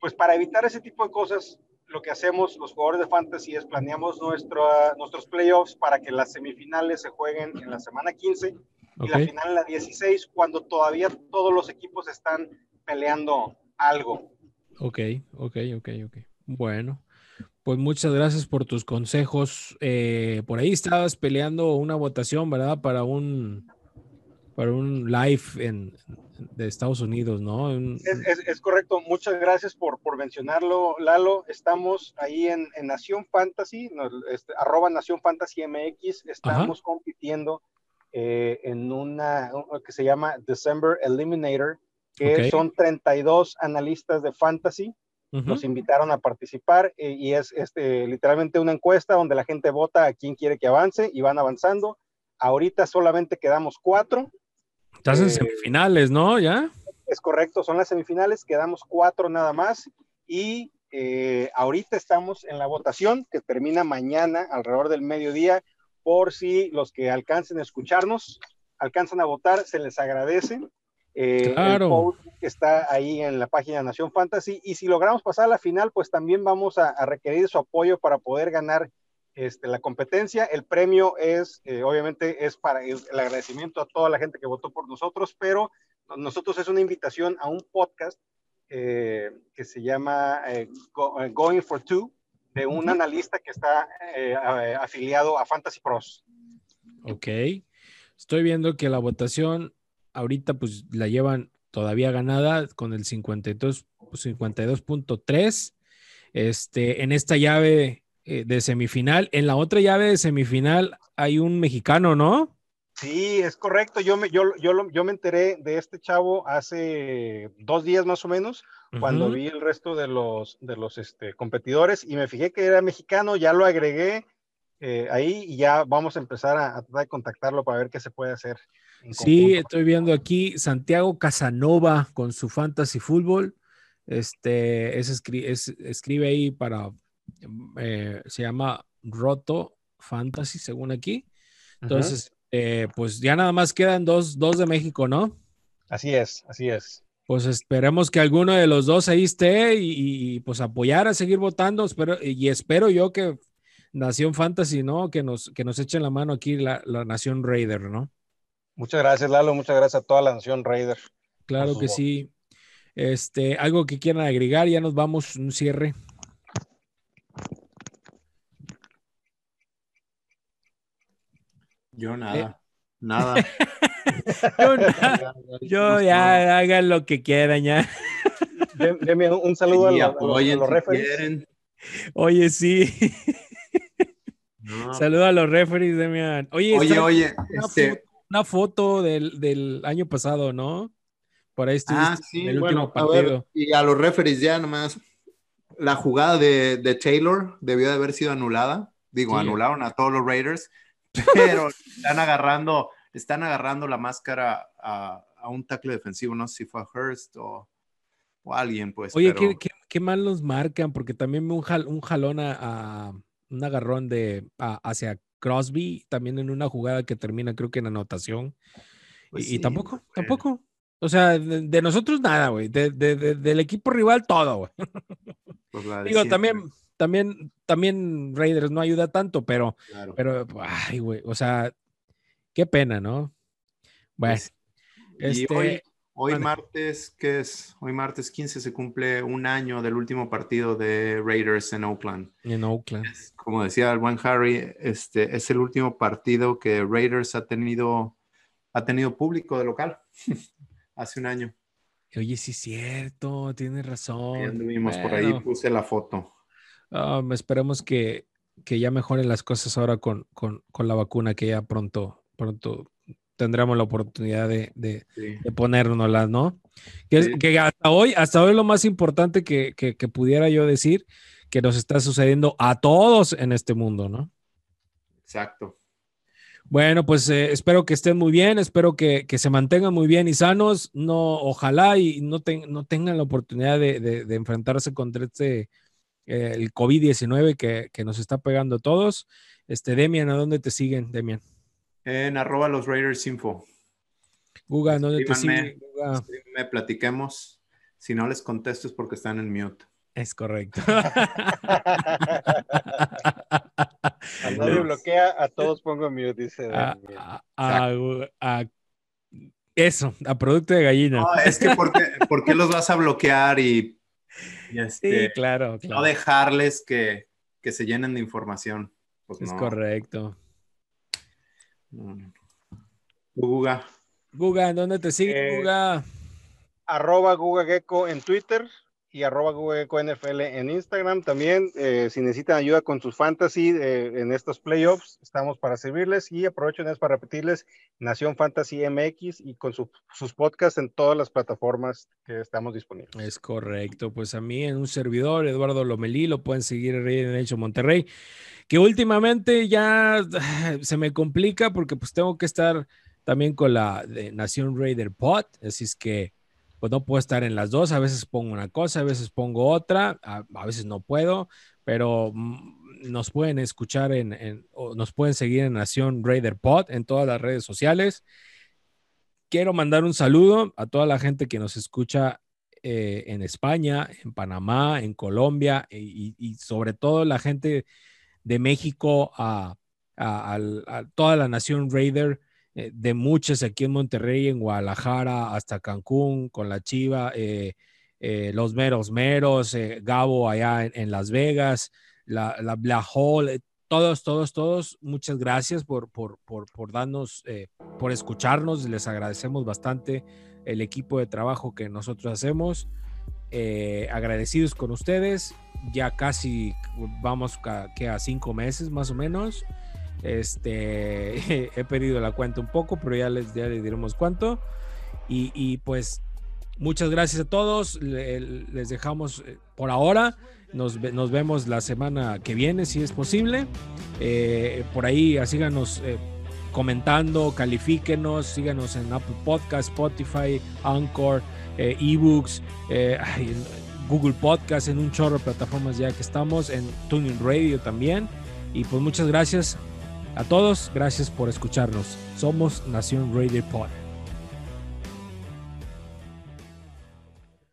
pues para evitar ese tipo de cosas, lo que hacemos los jugadores de fantasy es planeamos nuestro, nuestros playoffs para que las semifinales se jueguen en la semana 15 y la final en la 16, cuando todavía todos los equipos están peleando algo. Ok, ok, ok, ok. Bueno, pues muchas gracias por tus consejos. Eh, por ahí estabas peleando una votación, ¿verdad? Para un, para un live en, de Estados Unidos, ¿no? Es, correcto. Muchas gracias por, por mencionarlo, Lalo. Estamos ahí en, Nación Fantasy, este, arroba Nación Fantasy MX. Estamos compitiendo eh, en una que se llama December Eliminator, que son 32 analistas de fantasy. Nos invitaron a participar eh, y es este, literalmente una encuesta donde la gente vota a quién quiere que avance y van avanzando. Ahorita solamente quedamos cuatro. Estás en eh, semifinales, ¿no? ¿Ya? Es correcto, son las semifinales, quedamos cuatro nada más y ahorita estamos en la votación que termina mañana alrededor del mediodía por si los que alcancen a escucharnos alcanzan a votar, se les agradece. Eh, claro. que está ahí en la página Nación Fantasy. Y si logramos pasar a la final, pues también vamos a, requerir su apoyo para poder ganar este, la competencia. El premio es, eh, obviamente, es para el, agradecimiento a toda la gente que votó por nosotros, pero nosotros es una invitación a un podcast eh, que se llama Going for Two, de un analista que está eh, afiliado a Fantasy Pros. Ok. Estoy viendo que la votación ahorita pues la llevan todavía ganada con el 52, 52.3. Este, en esta llave eh, de semifinal, en la otra llave de semifinal hay un mexicano, ¿no? Sí, es correcto. Yo me, yo, yo, yo me enteré de este chavo hace dos días más o menos, cuando vi el resto de los, de los este, competidores y me fijé que era mexicano, ya lo agregué eh, ahí y ya vamos a empezar a, tratar de contactarlo para ver qué se puede hacer. Sí, estoy viendo aquí Santiago Casanova con su fantasy fútbol. Este, es, escribe ahí para, eh, se llama Roto Fantasy, según aquí. Entonces, eh, pues ya nada más quedan dos, dos de México, ¿no? Así es, así es. Pues esperemos que alguno de los dos ahí esté y, pues apoyar a seguir votando. Espero, y espero yo que Nación Fantasy, ¿no? Que nos, que nos echen la mano aquí la, Nación Raider, ¿no? Muchas gracias, Lalo. Muchas gracias a toda la Nación Raider. Claro que sí. Este, algo que quieran agregar, ya nos vamos, un cierre. Yo nada, eh. nada. (laughs) yo, ya hagan lo que quieran ya. Deme un saludo a, los, referees. Oye, sí. (laughs) Saludo a los referees, Demian. Oye, oye, oye este una, foto del, del, año pasado, ¿no? Por ahí estuviste ah, sí, el último partido. y a los referees ya nomás. la jugada de, Taylor debió de haber sido anulada. Digo, anularon a todos los Raiders, (laughs) pero están agarrando, están agarrando la máscara a, un tackle defensivo. No sé si fue a Hurst o, alguien, pues. Oye, ¿qué, mal nos marcan, porque también un, un jalón a, un agarrón de hacia Crosby, también en una jugada que termina, creo que en anotación. Pues y, tampoco, tampoco. O sea, de, nosotros nada, güey. De, del equipo rival todo, güey. (laughs) Pues Digo, también, también, también Raiders no ayuda tanto, pero, pero, ay, güey, o sea, qué pena, ¿no? Bueno, pues, este, hoy, martes, ¿qué es? Hoy martes 15 se cumple un año del último partido de Raiders en Oakland. En Oakland. como decía el buen Harry, este es el último partido que Raiders ha tenido, ha tenido público de local. (laughs) hace un año. Oye, sí es cierto, tienes razón. Ya anduvimos por ahí, puse la foto. Um, esperemos que, que, ya mejoren las cosas ahora con, con, con, la vacuna, que ya pronto, pronto tendremos la oportunidad de, de, ¿no? Que, que, hasta hoy, hasta hoy lo más importante que, que, pudiera yo decir que nos está sucediendo a todos en este mundo, ¿no? Exacto. Bueno, pues eh, espero que estén muy bien, espero que, se mantengan muy bien y sanos. No, ojalá y no, no tengan la oportunidad de, enfrentarse contra este eh, el COVID-19 que, nos está pegando a todos. Este, Demian, ¿a dónde te siguen, Demian? En arroba los Raiders Info. Guga, ¿dónde te siguen? Me platiquemos. Si no les contesto es porque están en mute. Es correcto. nadie bloquea, a todos pongo mute, dice. eso, a producto de gallina. No, es que ¿por qué, los vas a bloquear y, este, sí, claro, no dejarles que, se llenen de información? Pues es correcto. Guga. Guga, ¿dónde te sigue, eh, Guga? Arroba Guga Gecko en Twitter y arroba NFL en Instagram. También, eh, si necesitan ayuda con sus fantasy eh, en estos playoffs, estamos para servirles y aprovecho para repetirles Nación Fantasy MX y con sus podcasts en todas las plataformas que estamos disponibles. Es correcto, pues a mí en un servidor, Eduardo Lomelí, lo pueden seguir en Hecho Monterrey, que últimamente ya (sighs) se me complica porque pues tengo que estar también con la de Nación Raider Pod, así es que pues no puedo estar en las dos. A veces pongo una cosa, a veces pongo otra, a, veces no puedo, pero mm, nos pueden escuchar en, o nos pueden seguir en Nación Raider Pod en todas las redes sociales. Quiero mandar un saludo a toda la gente que nos escucha eh, en España, en Panamá, en Colombia y, sobre todo la gente de México a, a toda la Nación Raider eh, de muchas aquí en Monterrey, en Guadalajara, hasta Cancún, con la Chiva, eh, eh, los meros meros, Gabo allá en, Las Vegas, la, la Black Hole, todos, todos, todos, muchas gracias por, por, por, por darnos, por escucharnos, les agradecemos bastante el equipo de trabajo que nosotros hacemos. agradecidos con ustedes. Ya casi vamos que a cinco meses más o menos. Este, (laughs) he perdido la cuenta un poco, pero ya les, ya les diremos cuánto. Y, pues muchas gracias a todos. les dejamos eh, por ahora. Nos, nos, vemos la semana que viene, si es posible. Eh, por ahí, síganos eh, comentando, califíquenos, síganos en Apple Podcast, Spotify, Anchor, eBooks, Google Podcast, en un chorro de plataformas ya que estamos, en Tuning Radio también. Y pues muchas gracias. A todos, gracias por escucharnos. Somos Nación Radio Pod.